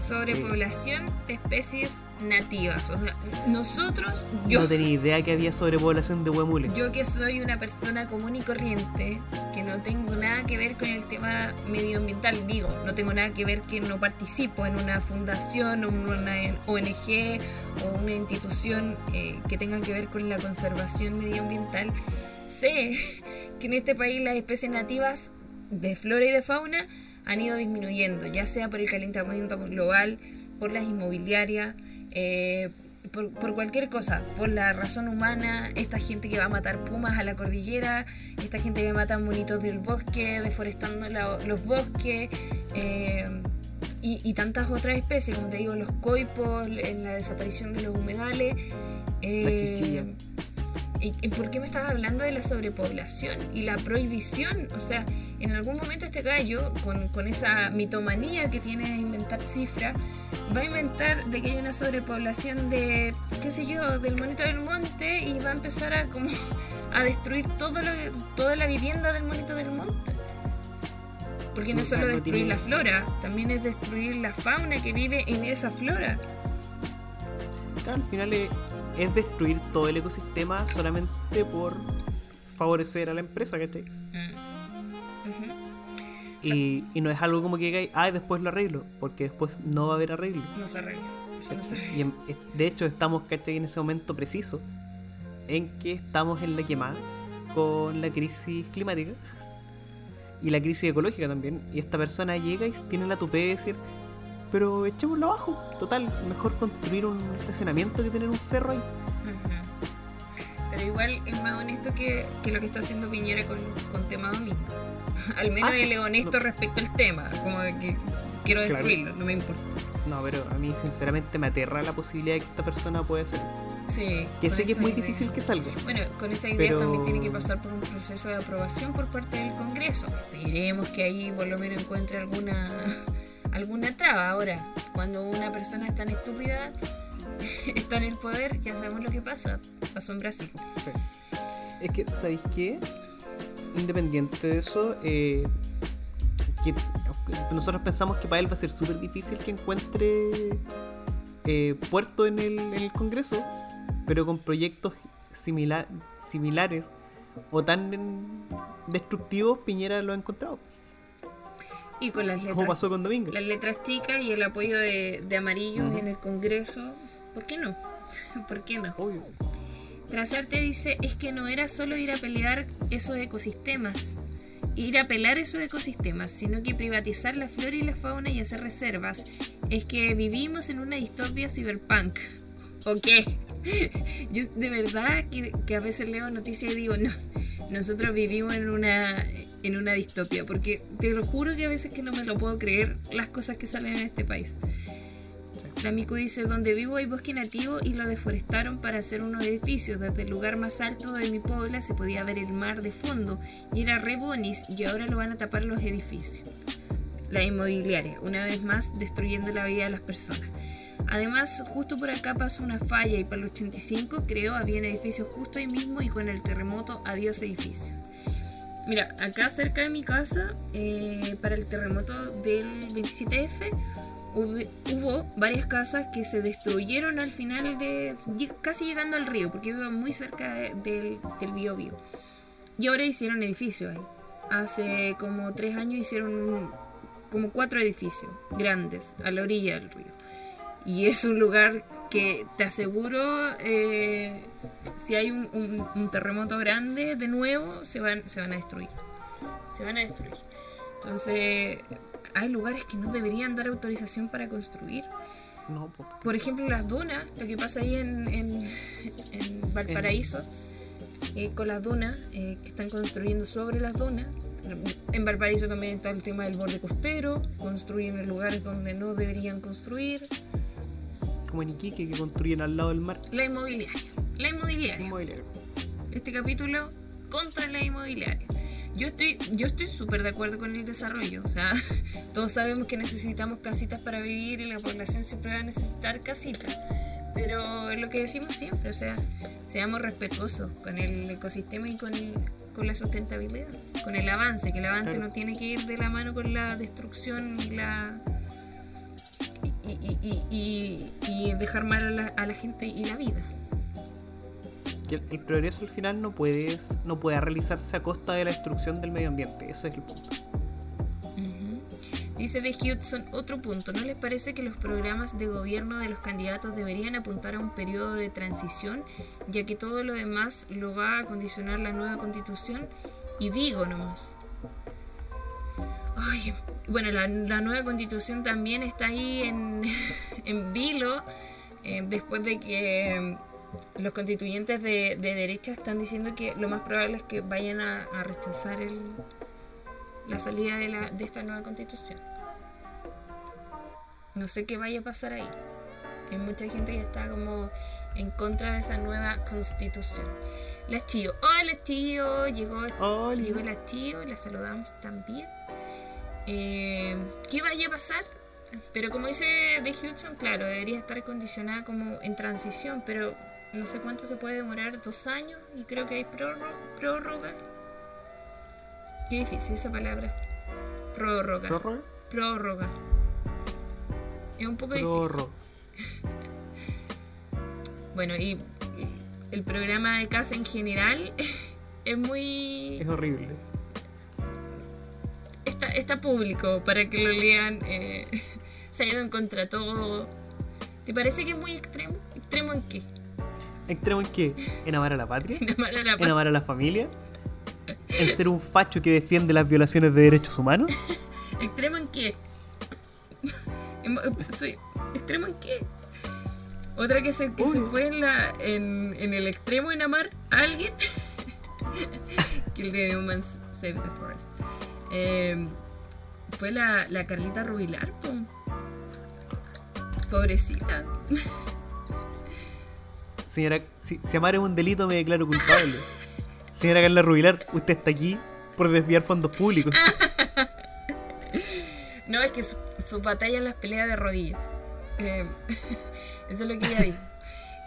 Sobrepoblación de especies nativas. O sea, nosotros, yo, No tenía idea que había sobrepoblación de huemules. yo que soy una persona común y corriente, que no tengo nada que ver con el tema medioambiental, digo, no tengo nada que ver que no participo en una fundación o una ONG o una institución eh, que tenga que ver con la conservación medioambiental, sé que en este país las especies nativas de flora y de fauna han ido disminuyendo, ya sea por el calentamiento global, por las inmobiliarias, eh, por, por cualquier cosa, por la razón humana, esta gente que va a matar pumas a la cordillera, esta gente que mata monitos del bosque, deforestando la- los bosques, eh, y, y tantas otras especies, como te digo, los coipos, la desaparición de los humedales. eh, La. ¿Y y por qué me estabas hablando de la sobrepoblación y la prohibición? O sea, en algún momento este gallo, con, con esa mitomanía que tiene de inventar cifras, va a inventar de que hay una sobrepoblación de, qué sé yo, del monito del monte y va a empezar a como a destruir todo lo, toda la vivienda del monito del monte. Porque no es solo destruir la flora, también es destruir la fauna que vive en esa flora. Claro, al final es, es destruir todo el ecosistema solamente por favorecer a la empresa, ¿cachai? Mm. Y, y no es algo como que digáis, ay, después lo arreglo, porque después no va a haber arreglo. No se arregla. Eso no se arregla. Y en- de hecho estamos, ¿cachai? En ese momento preciso en que estamos en la quemada con la crisis climática y la crisis ecológica también. Y esta persona llega y tiene la tupé de decir, pero echémoslo abajo. Total, mejor construir un estacionamiento que tener un cerro ahí. Pero igual es más honesto que, que lo que está haciendo Piñera con, con tema domingo. Al menos Ah, él es honesto No. respecto al tema, como de que quiero Claro. destruirlo, no me importa. No, pero a mí sinceramente me aterra la posibilidad de que esta persona pueda hacer. Sí, Que sé que es muy idea. difícil que salga. Bueno, con esa idea Pero- también tiene que pasar por un proceso de aprobación por parte del Congreso. Esperemos que ahí por lo menos encuentre alguna alguna traba. Ahora, cuando una persona es tan estúpida, está en el poder, ya sabemos lo que pasa. Pasó en Brasil. Sí. Es que, ¿sabéis qué? Independiente de eso, eh, nosotros pensamos que para él va a ser súper difícil que encuentre eh, puerto en el, en el Congreso, pero con proyectos simila- similares o tan destructivos, Piñera lo ha encontrado. Y con las letras. Como pasó con Domingo. las letras chicas y el apoyo de, de amarillos Ujú. en el Congreso, ¿por qué no? ¿Por qué no? Obvio. Trazarte dice, es que no era solo ir a pelear esos ecosistemas, ir a pelar esos ecosistemas, sino que privatizar la flora y la fauna y hacer reservas. Es que vivimos en una distopia cyberpunk. ¿O qué? Yo de verdad que, que a veces leo noticias y digo, no, nosotros vivimos en una, en una distopia, porque te lo juro que a veces que no me lo puedo creer las cosas que salen en este país. La Miku dice, donde vivo hay bosque nativo y lo deforestaron para hacer unos edificios. Desde el lugar más alto de mi puebla se podía ver el mar de fondo y era re bonis y ahora lo van a tapar los edificios. La inmobiliaria, una vez más destruyendo la vida de las personas. Además, justo por acá pasó una falla y para el 85 creo había edificios justo ahí mismo y con el terremoto adiós edificios. Mira, acá cerca de mi casa, eh, para el terremoto del 27F, hubo, varias casas que se destruyeron al final de casi llegando al río porque vivo muy cerca de- del, del y ahora hicieron edificios ahí. Hace como tres años hicieron como cuatro edificios grandes a la orilla del río. Y es un lugar que te aseguro eh, si hay un, un- un terremoto grande de nuevo se van se van a destruir se van a destruir entonces hay lugares que no deberían dar autorización para construir. No, po. Por ejemplo, las dunas, lo que pasa ahí en, en- en Valparaíso, eh, con las dunas, eh, que están construyendo sobre las dunas, En Valparaíso también está el tema del borde costero, construyen en lugares donde no deberían construir. Como en Iquique que construyen al lado del mar. La inmobiliaria. La inmobiliaria. Inmobiliario. Este capítulo contra la inmobiliaria. Yo estoy yo estoy súper de acuerdo con el desarrollo. O sea, todos sabemos que necesitamos casitas para vivir y la población siempre va a necesitar casitas. Pero es lo que decimos siempre, o sea, seamos respetuosos con el ecosistema y con, el- con la sustentabilidad, con el avance, que el avance Claro. no tiene que ir de la mano con la destrucción y la... Y, y- y- y- y dejar mal a la, a la gente y la vida. El, el progreso al final no puede, no puede realizarse a costa de la destrucción del medio ambiente. Ese es el punto. Dice de Hudson, otro punto, ¿no les parece que los programas de gobierno de los candidatos deberían apuntar a un periodo de transición, ya que todo lo demás lo va a condicionar la nueva constitución? Y digo nomás. Ay, bueno, la, la nueva constitución también está ahí en, en vilo, eh, después de que mm, los constituyentes de, de derecha están diciendo que lo más probable es que vayan a, a rechazar el, la salida de, la, de esta nueva constitución. No sé qué vaya a pasar ahí. Hay mucha gente que está como en contra de esa nueva constitución. La Chío. Hola Chío. Llegó, Hola. llegó la Chío. La saludamos también. Eh, ¿Qué vaya a pasar? Pero como dice de Hudson, claro, debería estar condicionada como en transición, pero no sé cuánto se puede demorar, dos años, y creo que hay prórroga. prórroga. Qué difícil esa palabra. Prórroga. ¿Prórroga? Prórroga. Es un poco difícil. Prórroga. Bueno, y y el programa de casa en general es muy... Es horrible. Está, público para que lo lean. eh, se ha ido en contra todo. ¿Te parece que es muy extremo? ¿Extremo en qué? ¿Extremo en qué? ¿En amar a la patria? En amar a la ¿En amar a la familia? ¿En ser un facho que defiende las violaciones de derechos humanos? ¿Extremo en qué? Em- soy- ¿Extremo en qué? Otra que se, que se fue en, la, en, en el extremo en amar a alguien. que el de Humans Save the Forest. Eh, fue la, la Carlita Rubilar. po. Pobrecita. Señora, si, si amar es un delito me declaro culpable. Señora Carla Rubilar, usted está aquí por desviar fondos públicos. No, es que su, su batalla en las peleas de rodillas. Eh, eso es lo que ella dijo.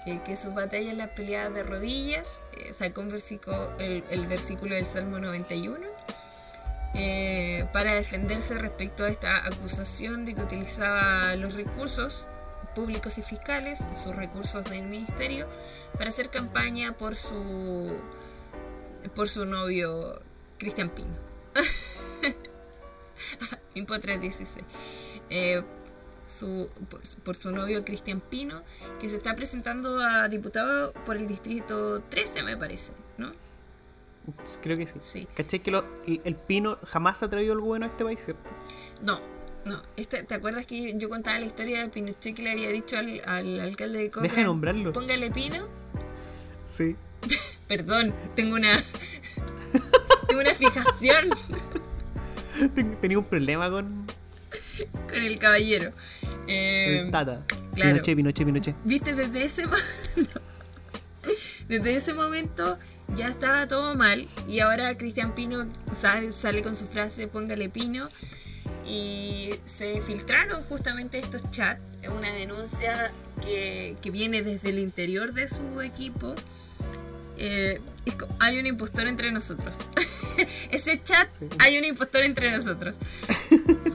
Eh, que su batalla en las peleas de rodillas eh, sacó un versículo, el, el versículo del Salmo 91 eh, para defenderse respecto a esta acusación de que utilizaba los recursos públicos y fiscales, sus recursos del ministerio, para hacer campaña por su por su novio Cristian Pino. Impo 316. Eh, su, por, por su novio Cristian Pino, que se está presentando a diputado por el distrito 13, me parece, ¿no? Creo que sí. Sí. ¿Cachai que lo- el, el pino jamás ha traído algo bueno a este país, cierto? No, no. Este, ¿Te acuerdas que yo contaba la historia de Pinochet que le había dicho al, al alcalde de Cochrane? Deja de nombrarlo. Póngale Pino. Sí. Perdón, tengo una. tengo una fijación Ten- Tenía un problema con con el caballero. Eh, el Tata. claro. Pinochet, Pinochet, Pinochet. Viste, desde ese, mo- desde ese momento ya estaba todo mal y ahora Cristian Pino sale, sale con su frase póngale Pino y se filtraron justamente estos chats, una denuncia que, que viene desde el interior de su equipo. Eh, es hay un impostor entre nosotros. Ese chat, Sí. hay un impostor entre nosotros.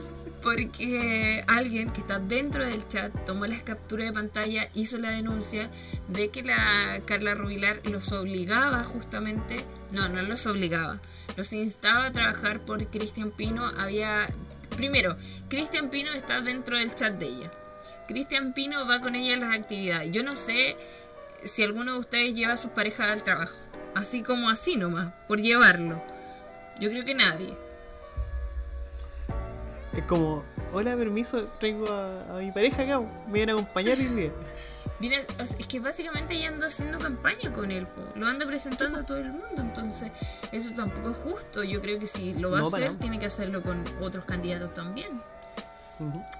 Porque alguien que está dentro del chat tomó las capturas de pantalla, hizo la denuncia de que la Carla Rubilar los obligaba justamente, no, no los obligaba, los instaba a trabajar por Cristian Pino. Había, primero, Cristian Pino está dentro del chat de ella. Cristian Pino va con ella a las actividades. Yo no sé si alguno de ustedes lleva a sus parejas al trabajo, así como así nomás, por llevarlo. Yo creo que nadie. Es como, hola, permiso, traigo a, a mi pareja acá, me vienen a acompañar hoy día. Viene, sea, es que básicamente ella anda haciendo campaña con él, po. lo anda presentando a todo el mundo, entonces eso tampoco es justo. Yo creo que si lo va No, a hacer, tiene que hacerlo con otros candidatos también.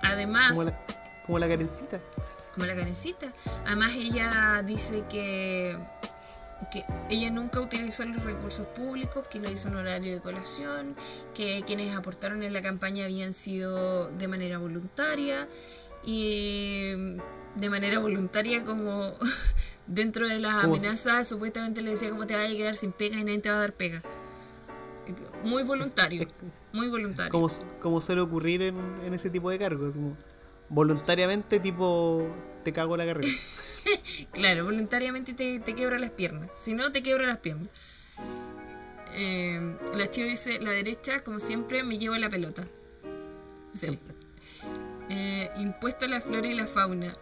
Además, Como la, como la Karencita. como la carecita. Además ella dice que, que ella nunca utilizó los recursos públicos, que lo hizo en horario de colación, que quienes aportaron en la campaña habían sido de manera voluntaria y de manera voluntaria como dentro de las Como amenazas supuestamente le decía cómo te vas a quedar sin pega y nadie te va a dar pega. Muy voluntario, muy voluntario. Como, como suele ocurrir en, en ese tipo de cargos. como voluntariamente, tipo, te cago la carrera. Claro, voluntariamente te, te quebra las piernas. Si no, te quebra las piernas. Eh, la chiva dice, la derecha, como siempre, me lleva la pelota. Sí. Siempre. Eh, impuesto a la flora y la fauna.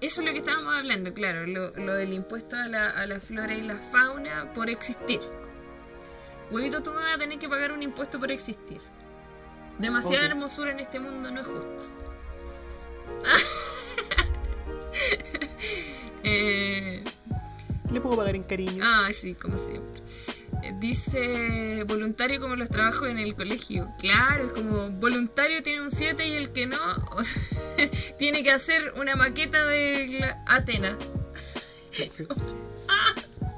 Eso es lo que estábamos hablando, claro, lo, lo del impuesto a la, a la flora y la fauna por existir. Huevito, tú me vas a tener que pagar un impuesto por existir. Demasiada hermosura en este mundo no es justa. eh, Le puedo pagar en cariño. Ah, sí, como siempre. Eh, Dice voluntario como los trabajos en el colegio. Claro, es como voluntario tiene un 7 y el que no o sea, tiene que hacer una maqueta de Atenas.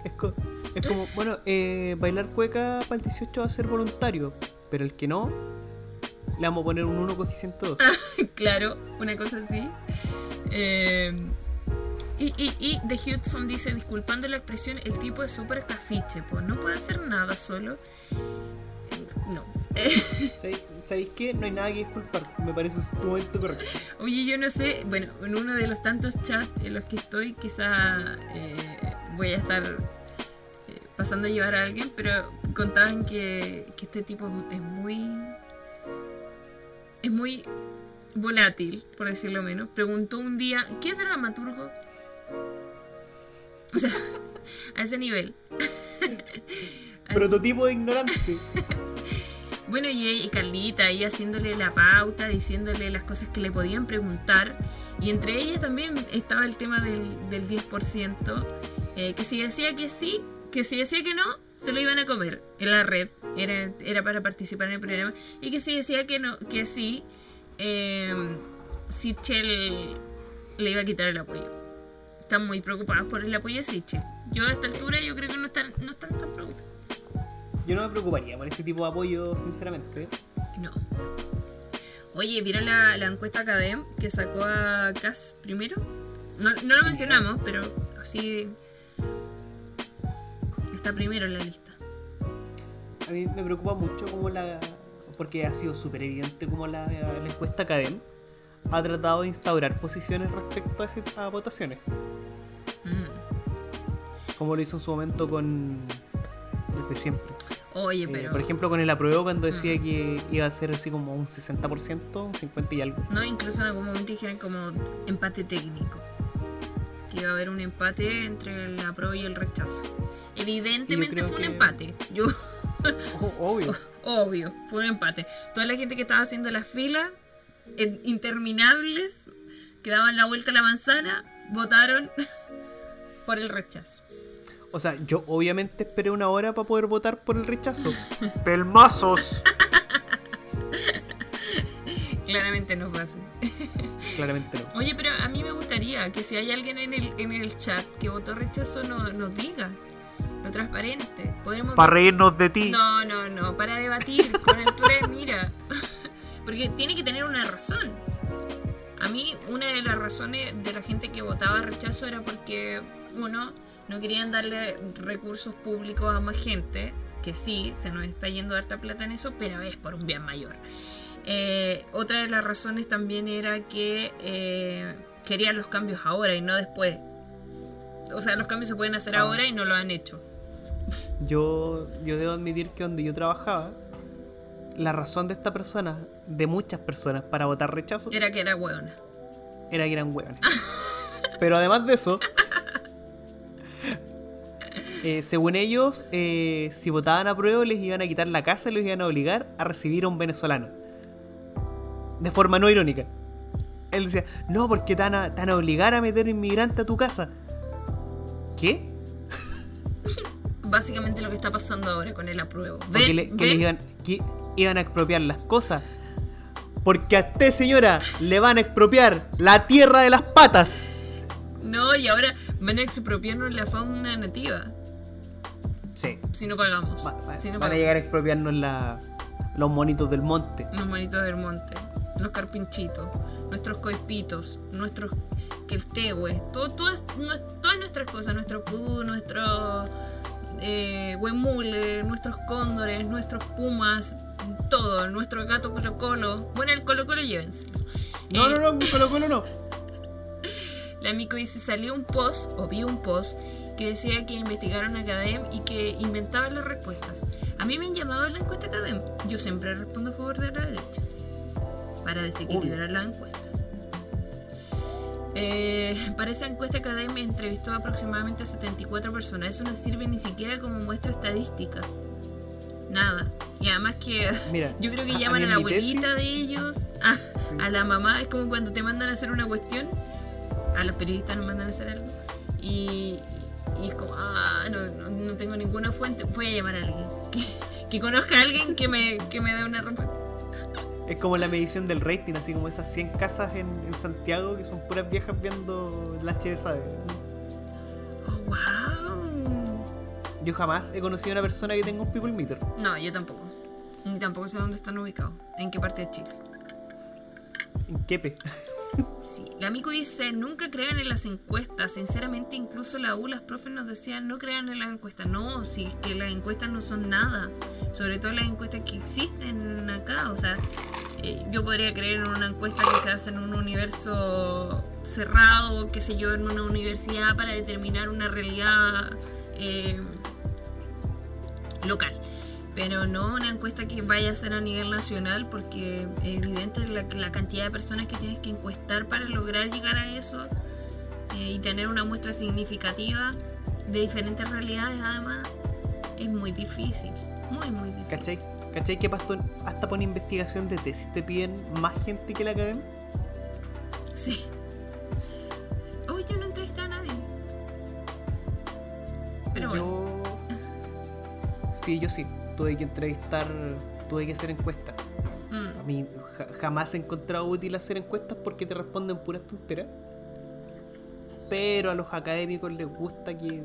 Es, co- es como, bueno, eh, bailar cueca para el 18 va a ser voluntario, pero el que no, le vamos a poner un 1 coeficiente 2. claro, una cosa así. Eh, y, y, y The Hudson dice, disculpando la expresión, el tipo es súper cafiche, pues no puede hacer nada solo. No. ¿Sabéis- ¿Sabéis qué? No hay nada que disculpar. Me parece sumamente correcto. Oye, yo no sé, bueno, en uno de los tantos chats en los que estoy, quizá eh, voy a estar eh, pasando a llevar a alguien, pero contaban que, que este tipo es muy. es muy volátil, por decirlo menos. Preguntó un día, ¿qué dramaturgo? O sea, a ese nivel. Prototipo de ignorante. Bueno, y, y Carlita ahí haciéndole la pauta, diciéndole las cosas que le podían preguntar. Y entre ellas también estaba el tema del, del 10%, eh, que si decía que sí, que si decía que no, se lo iban a comer en la red. Era, era para participar en el programa. Y que si decía que no, que sí, eh, Sichel le iba a quitar el apoyo. Están muy preocupados por el apoyo de Sichel. Yo a esta Sí. altura yo creo que no están, no están tan preocupados. Yo no me preocuparía por ese tipo de apoyo, sinceramente. No. Oye, ¿vieron la, la encuesta Academ que sacó a Cass primero? No, no lo mencionamos, pero así está primero en la lista. A mí me preocupa mucho como la... Porque ha sido súper evidente como la, la encuesta Academ ha tratado de instaurar posiciones respecto a, ese- a votaciones. Mm. Como lo hizo en su momento con... Desde siempre. Oye, Eh, pero... por ejemplo, con el apruebo cuando decía que iba a ser así como un 60%, un 50 y algo. No, incluso en algún momento dijeron como empate técnico. Que iba a haber un empate entre el apruebo y el rechazo. Evidentemente fue un que- empate. Yo, Oh, obvio. obvio, fue un empate. Toda la gente que estaba haciendo las filas interminables, que daban la vuelta a la manzana, votaron por el rechazo. O sea, yo obviamente esperé una hora para poder votar por el rechazo. ¡Pelmazos! Claramente no fue así. Claramente no. Oye, pero a mí me gustaría que si hay alguien en el, en el chat que votó rechazo, no- nos diga. Lo transparente. Podremos reírnos de ti. No, no, no, para debatir con altura de mira. Porque tiene que tener una razón. A mí, una de las razones de la gente que votaba rechazo era porque, uno, no querían darle recursos públicos a más gente, que sí, se nos está yendo harta plata en eso, pero es por un bien mayor. Eh, otra de las razones también era que eh, querían los cambios ahora y no después. O sea, los cambios se pueden hacer Ah. ahora y no lo han hecho. Yo, yo debo admitir que donde yo trabajaba, la razón de esta persona, de muchas personas, para votar rechazo, Era que era hueona. era que eran hueones. Pero además de eso, eh, según ellos, eh, si votaban a prueba les iban a quitar la casa y los iban a obligar a recibir a un venezolano. De forma no irónica. Él decía, no, porque te van a, te van a obligar a meter inmigrante a tu casa. ¿Qué? Básicamente lo que está pasando ahora con el apruebo. ¿Ven? que, le- que le ¿Ven? iban, que iban a expropiar las cosas. Porque a usted, señora, le van a expropiar la tierra de las patas. No, y ahora van a expropiarnos la fauna nativa. Sí. Si no pagamos. Va- va- si no van a llegar a expropiarnos la- los monitos del monte. Los manitos del monte, los carpinchitos, nuestros coipitos, nuestros queltehues, todo, todas, todas nuestras cosas, nuestro pudú, nuestros eh, huemule, nuestros cóndores, nuestros pumas, todo, nuestro gato colo colo. Bueno, el colo colo llévenselo. No, Eh, no, no, Colo Colo no. La Mico dice, salió un post, o vi un post, que decía que investigaron a Academ y que inventaban las respuestas. A mí me han llamado a la encuesta Academ. Yo siempre respondo a favor de la derecha. Para desequilibrar la encuesta. Eh, para esa encuesta Academ entrevistó aproximadamente a 74 personas. Eso no sirve ni siquiera como muestra estadística. Nada. Y además que Mira, yo creo que a llaman a, la abuelita de ellos, a, a la mamá. Es como cuando te mandan a hacer una cuestión. A los periodistas nos mandan a hacer algo. Y, y es como, ah, no, no, no tengo ninguna fuente. Voy a llamar a alguien. Que, que conozca a alguien que me, que me dé una respuesta. Es como la medición del rating, así como esas 100 casas en, en Santiago que son puras viejas viendo la HDSAD. Oh, wow. Yo jamás he conocido a una persona que tenga un people meter. No, yo tampoco. Ni tampoco sé dónde están ubicados. En qué parte de Chile. En Quepe. Sí, la Mico dice, nunca crean en las encuestas. Sinceramente, incluso la U, las profes nos decían, no crean en las encuestas. No, es que las encuestas no son nada. Sobre todo las encuestas que existen acá. O sea, eh, yo podría creer en una encuesta que se hace en un universo cerrado, qué sé yo, en una universidad para determinar una realidad eh, local. Pero no una encuesta que vaya a ser a nivel nacional porque es evidente la, la cantidad de personas que tienes que encuestar para lograr llegar a eso eh, y tener una muestra significativa de diferentes realidades además es muy difícil, muy muy difícil. ¿Cachai? ¿Cachai que hasta, hasta por investigación de tesis te piden más gente que la academia? Sí. Hoy yo no entrevisté a nadie. Pero bueno, Yo. Sí, yo sí. Tuve que entrevistar, tuve que hacer encuestas. mm, A mí ja- jamás he encontrado útil hacer encuestas porque te responden puras tonteras. Pero a los académicos les gusta que.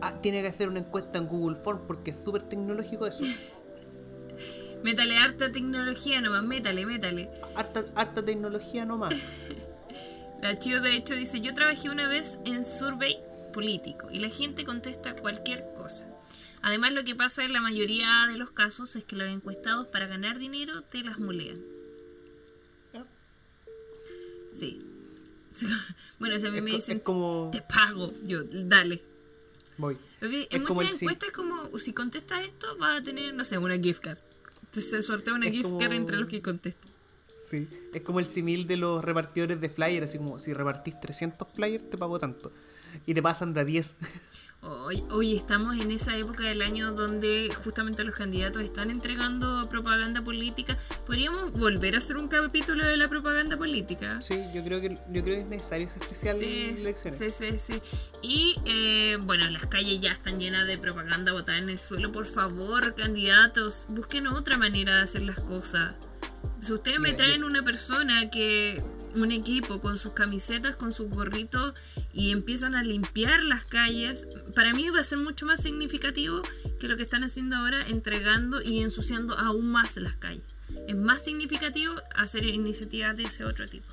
Ah, tiene que hacer una encuesta en Google Form porque es súper tecnológico eso. métale harta tecnología nomás, métale, métale. Harta, harta tecnología nomás. La Chio de hecho dice, yo trabajé una vez en survey político y la gente contesta cualquier cosa. Además lo que pasa en la mayoría de los casos es que los encuestados para ganar dinero te las mulean. Sí. Bueno, si a mí Es, me dicen, es como. te pago, yo, dale. Voy. En muchas encuestas es como, si contestas esto, vas a tener, no sé, una gift card. Entonces se sortea una Es gift card entre los que contestan. Sí. Es como el simil de los repartidores de flyers. Así como si repartís 300 flyers, te pago tanto. Y te pasan de a 10. Hoy, hoy estamos en esa época del año donde justamente los candidatos están entregando propaganda política. Podríamos volver a hacer un capítulo de la propaganda política. Sí, yo creo que yo creo que es necesario ese especial Sí, elecciones. sí, sí, sí. Y eh, bueno, las calles ya están llenas de propaganda botada en el suelo. Por favor, candidatos, busquen otra manera de hacer las cosas. Si ustedes me traen una persona que, un equipo con sus camisetas, con sus gorritos y empiezan a limpiar las calles, para mí va a ser mucho más significativo que lo que están haciendo ahora, entregando y ensuciando aún más las calles. Es más significativo hacer iniciativas de ese otro tipo.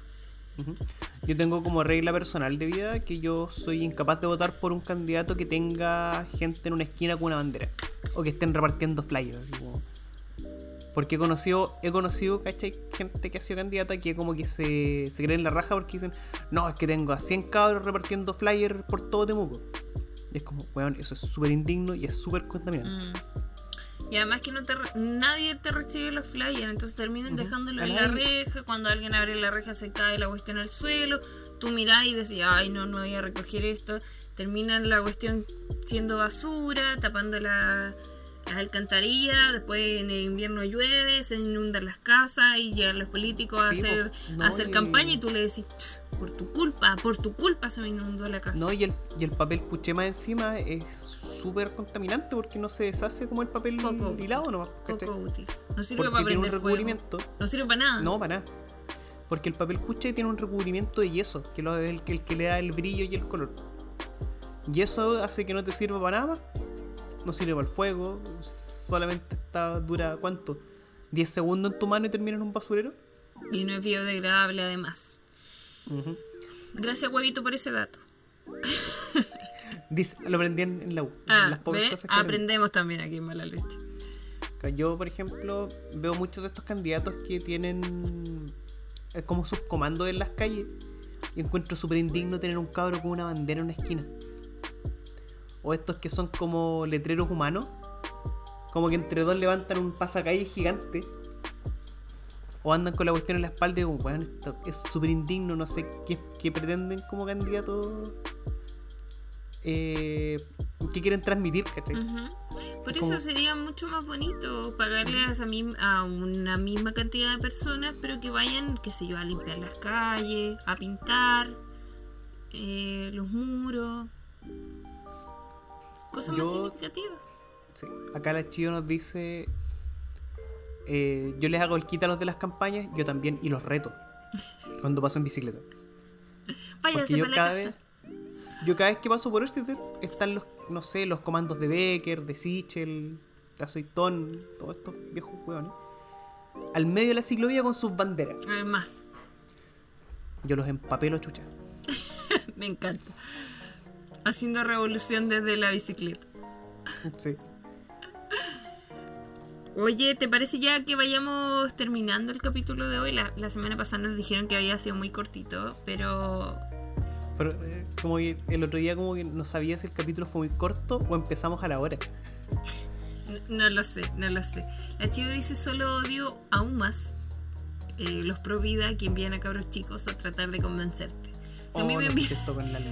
Yo tengo como regla personal de vida que yo soy incapaz de votar por un candidato que tenga gente en una esquina con una bandera. O que estén repartiendo flyers. así como- Porque he conocido, he conocido, ¿cachai? Gente que ha sido candidata que como que se, se creen la raja porque dicen, no, es que tengo a 100 cabros repartiendo flyers por todo Temuco. Y es como, weón, eso es súper indigno y es súper contaminante. Mm. Y además que no te re- nadie te recibe los flyers, entonces terminan Ujú. dejándolo A en la reja, cuando alguien abre la reja se cae la cuestión al suelo, tú mirás y decís, ay no, no voy a recoger esto, terminan la cuestión siendo basura, tapando la, las alcantarillas, después en el invierno llueve, se inundan las casas y llegan los políticos a hacer. No, a hacer y- campaña y tú le decís, "Ch, por tu culpa, por tu culpa se me inundó la casa. No, y el, y el papel cuché más encima es súper contaminante porque no se deshace como el papel Poco hilado nomás. Poco útil. No sirve Porque para un prender fuego. recubrimiento. No sirve para nada. No, para nada. Porque el papel cuché tiene un recubrimiento de yeso, que es el, que- el que le da el brillo y el color. Y eso hace que no te sirva para nada más. No sirve para el fuego. Solamente está, dura, ¿cuánto? ¿10 segundos en tu mano y termina en un basurero? Y no es biodegradable además. Gracias, huevito, por ese dato. Dice- lo aprendí en, la U. Ah, las pocas cosas que aprendemos también aquí en Mala Leche. Yo, por ejemplo, veo muchos de estos candidatos que tienen eh, como sus comandos en las calles. Y encuentro súper indigno tener un cabro con una bandera en una esquina. O estos que son como letreros humanos. Como que entre dos levantan un pasacalles gigante. O andan con la cuestión en la espalda y como, bueno, esto es súper indigno, no sé qué, qué pretenden como candidatos. Eh, ¿Qué quieren transmitir? Por eso Como- sería mucho más bonito pagarle a, esa mim- a una misma cantidad de personas, pero que vayan, qué sé yo, a limpiar las calles, a pintar eh, los muros. Cosas más Yo- significativas. Sí. Acá la Chío nos dice: eh, Yo les hago el quita a los de las campañas, yo también, y los reto. Cuando paso en bicicleta. Yo para la cada casa. vez. Yo cada vez que paso por este están los, no sé, los comandos de Becker, de Sichel, de Aceitón, todos estos viejos hueones. Al medio de la ciclovía con sus banderas. Además, Yo los empapelo chucha. me encanta. Haciendo revolución desde la bicicleta. Sí. Oye, ¿te parece ya que vayamos terminando el capítulo de hoy? La, la semana pasada nos dijeron que había sido muy cortito, pero Pero eh, como que el otro día como que no sabía si el capítulo fue muy corto o empezamos a la hora. no lo sé, no lo sé. La chica dice solo odio aún más eh, los pro vida que envían a cabros chicos a tratar de convencerte. Si a, mí Oh, me envían,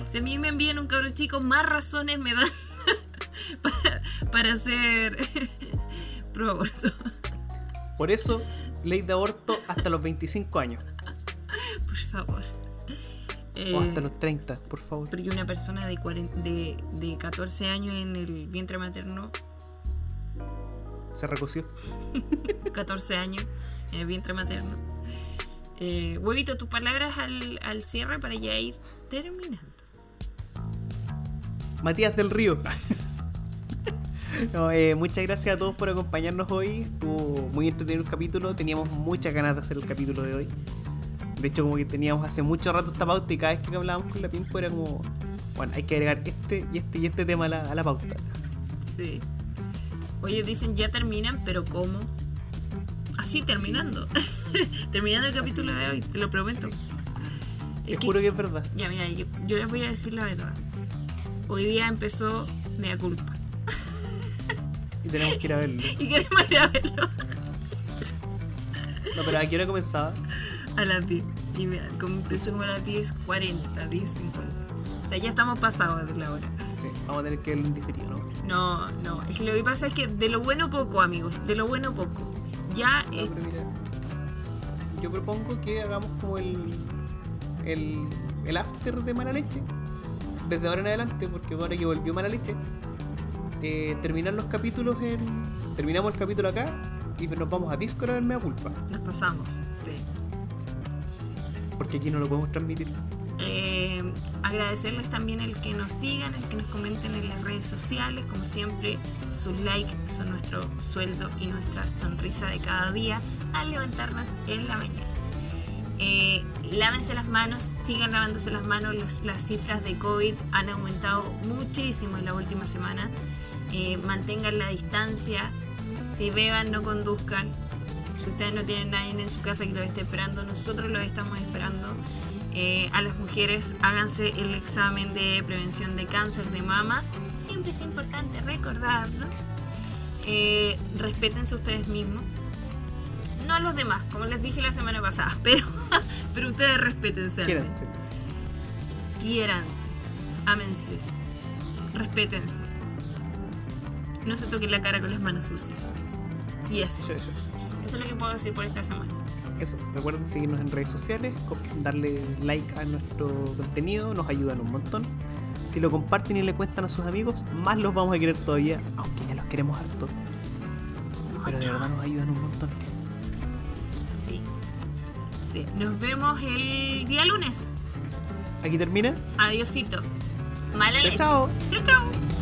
si a mí me envían un cabro chico, más razones me dan para, para ser pro aborto. Por eso, ley de aborto hasta los 25 años. Por favor. O hasta Eh, los 30, por favor. Porque una persona de, 40 de, de 14 años en el vientre materno, Se recoció. 14 años en el vientre materno. Eh, huevito, tus palabras al, al cierre para ya ir terminando. Matías del Río. No, eh, muchas gracias a todos por acompañarnos hoy. Estuvo muy entretenido el capítulo. Teníamos muchas ganas de hacer el capítulo de hoy. De hecho, como que teníamos hace mucho rato esta pauta y cada vez que hablábamos con la Pimpo era como, bueno, hay que agregar este y este y este tema a la, a la pauta. Sí. Oye, dicen ya terminan, pero ¿cómo? Así, terminando. terminando el capítulo de hoy, te lo prometo. Te Es juro que es verdad. Ya, mira, yo, yo les voy a decir la verdad. Hoy día empezó Mea Culpa. Y tenemos que ir a verlo. Y queremos ir a verlo No, pero ¿a qué hora comenzaba? a las 10. Y como empezó como a las 10.40, 10.50. O sea, ya estamos pasados de la hora. Sí, vamos a tener que verlo en diferido, ¿no? No, no. Es que lo que pasa es que de lo bueno poco, amigos. De lo bueno poco. Ya No, es- mira, yo propongo que hagamos como el, el, el after de mala leche. Desde ahora en adelante, porque ahora que volvió mala leche, eh, terminar los capítulos en. Terminamos el capítulo acá y nos vamos a Discord a ver Mea Culpa. nos pasamos. Sí. Porque aquí no lo podemos transmitir. Eh, agradecerles también el que nos sigan, el que nos comenten en las redes sociales. Como siempre, sus likes son nuestro sueldo y nuestra sonrisa de cada día al levantarnos en la mañana. Eh, lávense las manos, sigan lavándose las manos. Las cifras de COVID han aumentado muchísimo en la última semana. Eh, mantengan la distancia. Si beban, no conduzcan. Si ustedes no tienen nadie en su casa que los esté esperando, nosotros los estamos esperando. Eh, a las mujeres háganse el examen de prevención de cáncer de mamas. Siempre es importante recordarlo. Eh, respétense ustedes mismos. No a los demás, como les dije la semana pasada, pero, pero ustedes respétense. Quédense. Quiéranse, ámense, respétense. no se toquen la cara con las manos sucias. Y eso. Eso es lo que puedo decir por esta semana. Eso, recuerden seguirnos en redes sociales, darle like a nuestro contenido, nos ayudan un montón. Si lo comparten y le cuentan a sus amigos, más los vamos a querer todavía, aunque ya los queremos harto. Pero de verdad nos ayudan un montón. Sí. Sí. Nos vemos el día lunes. Aquí termina. Adiosito. Mala leche. chao. Chao, chao.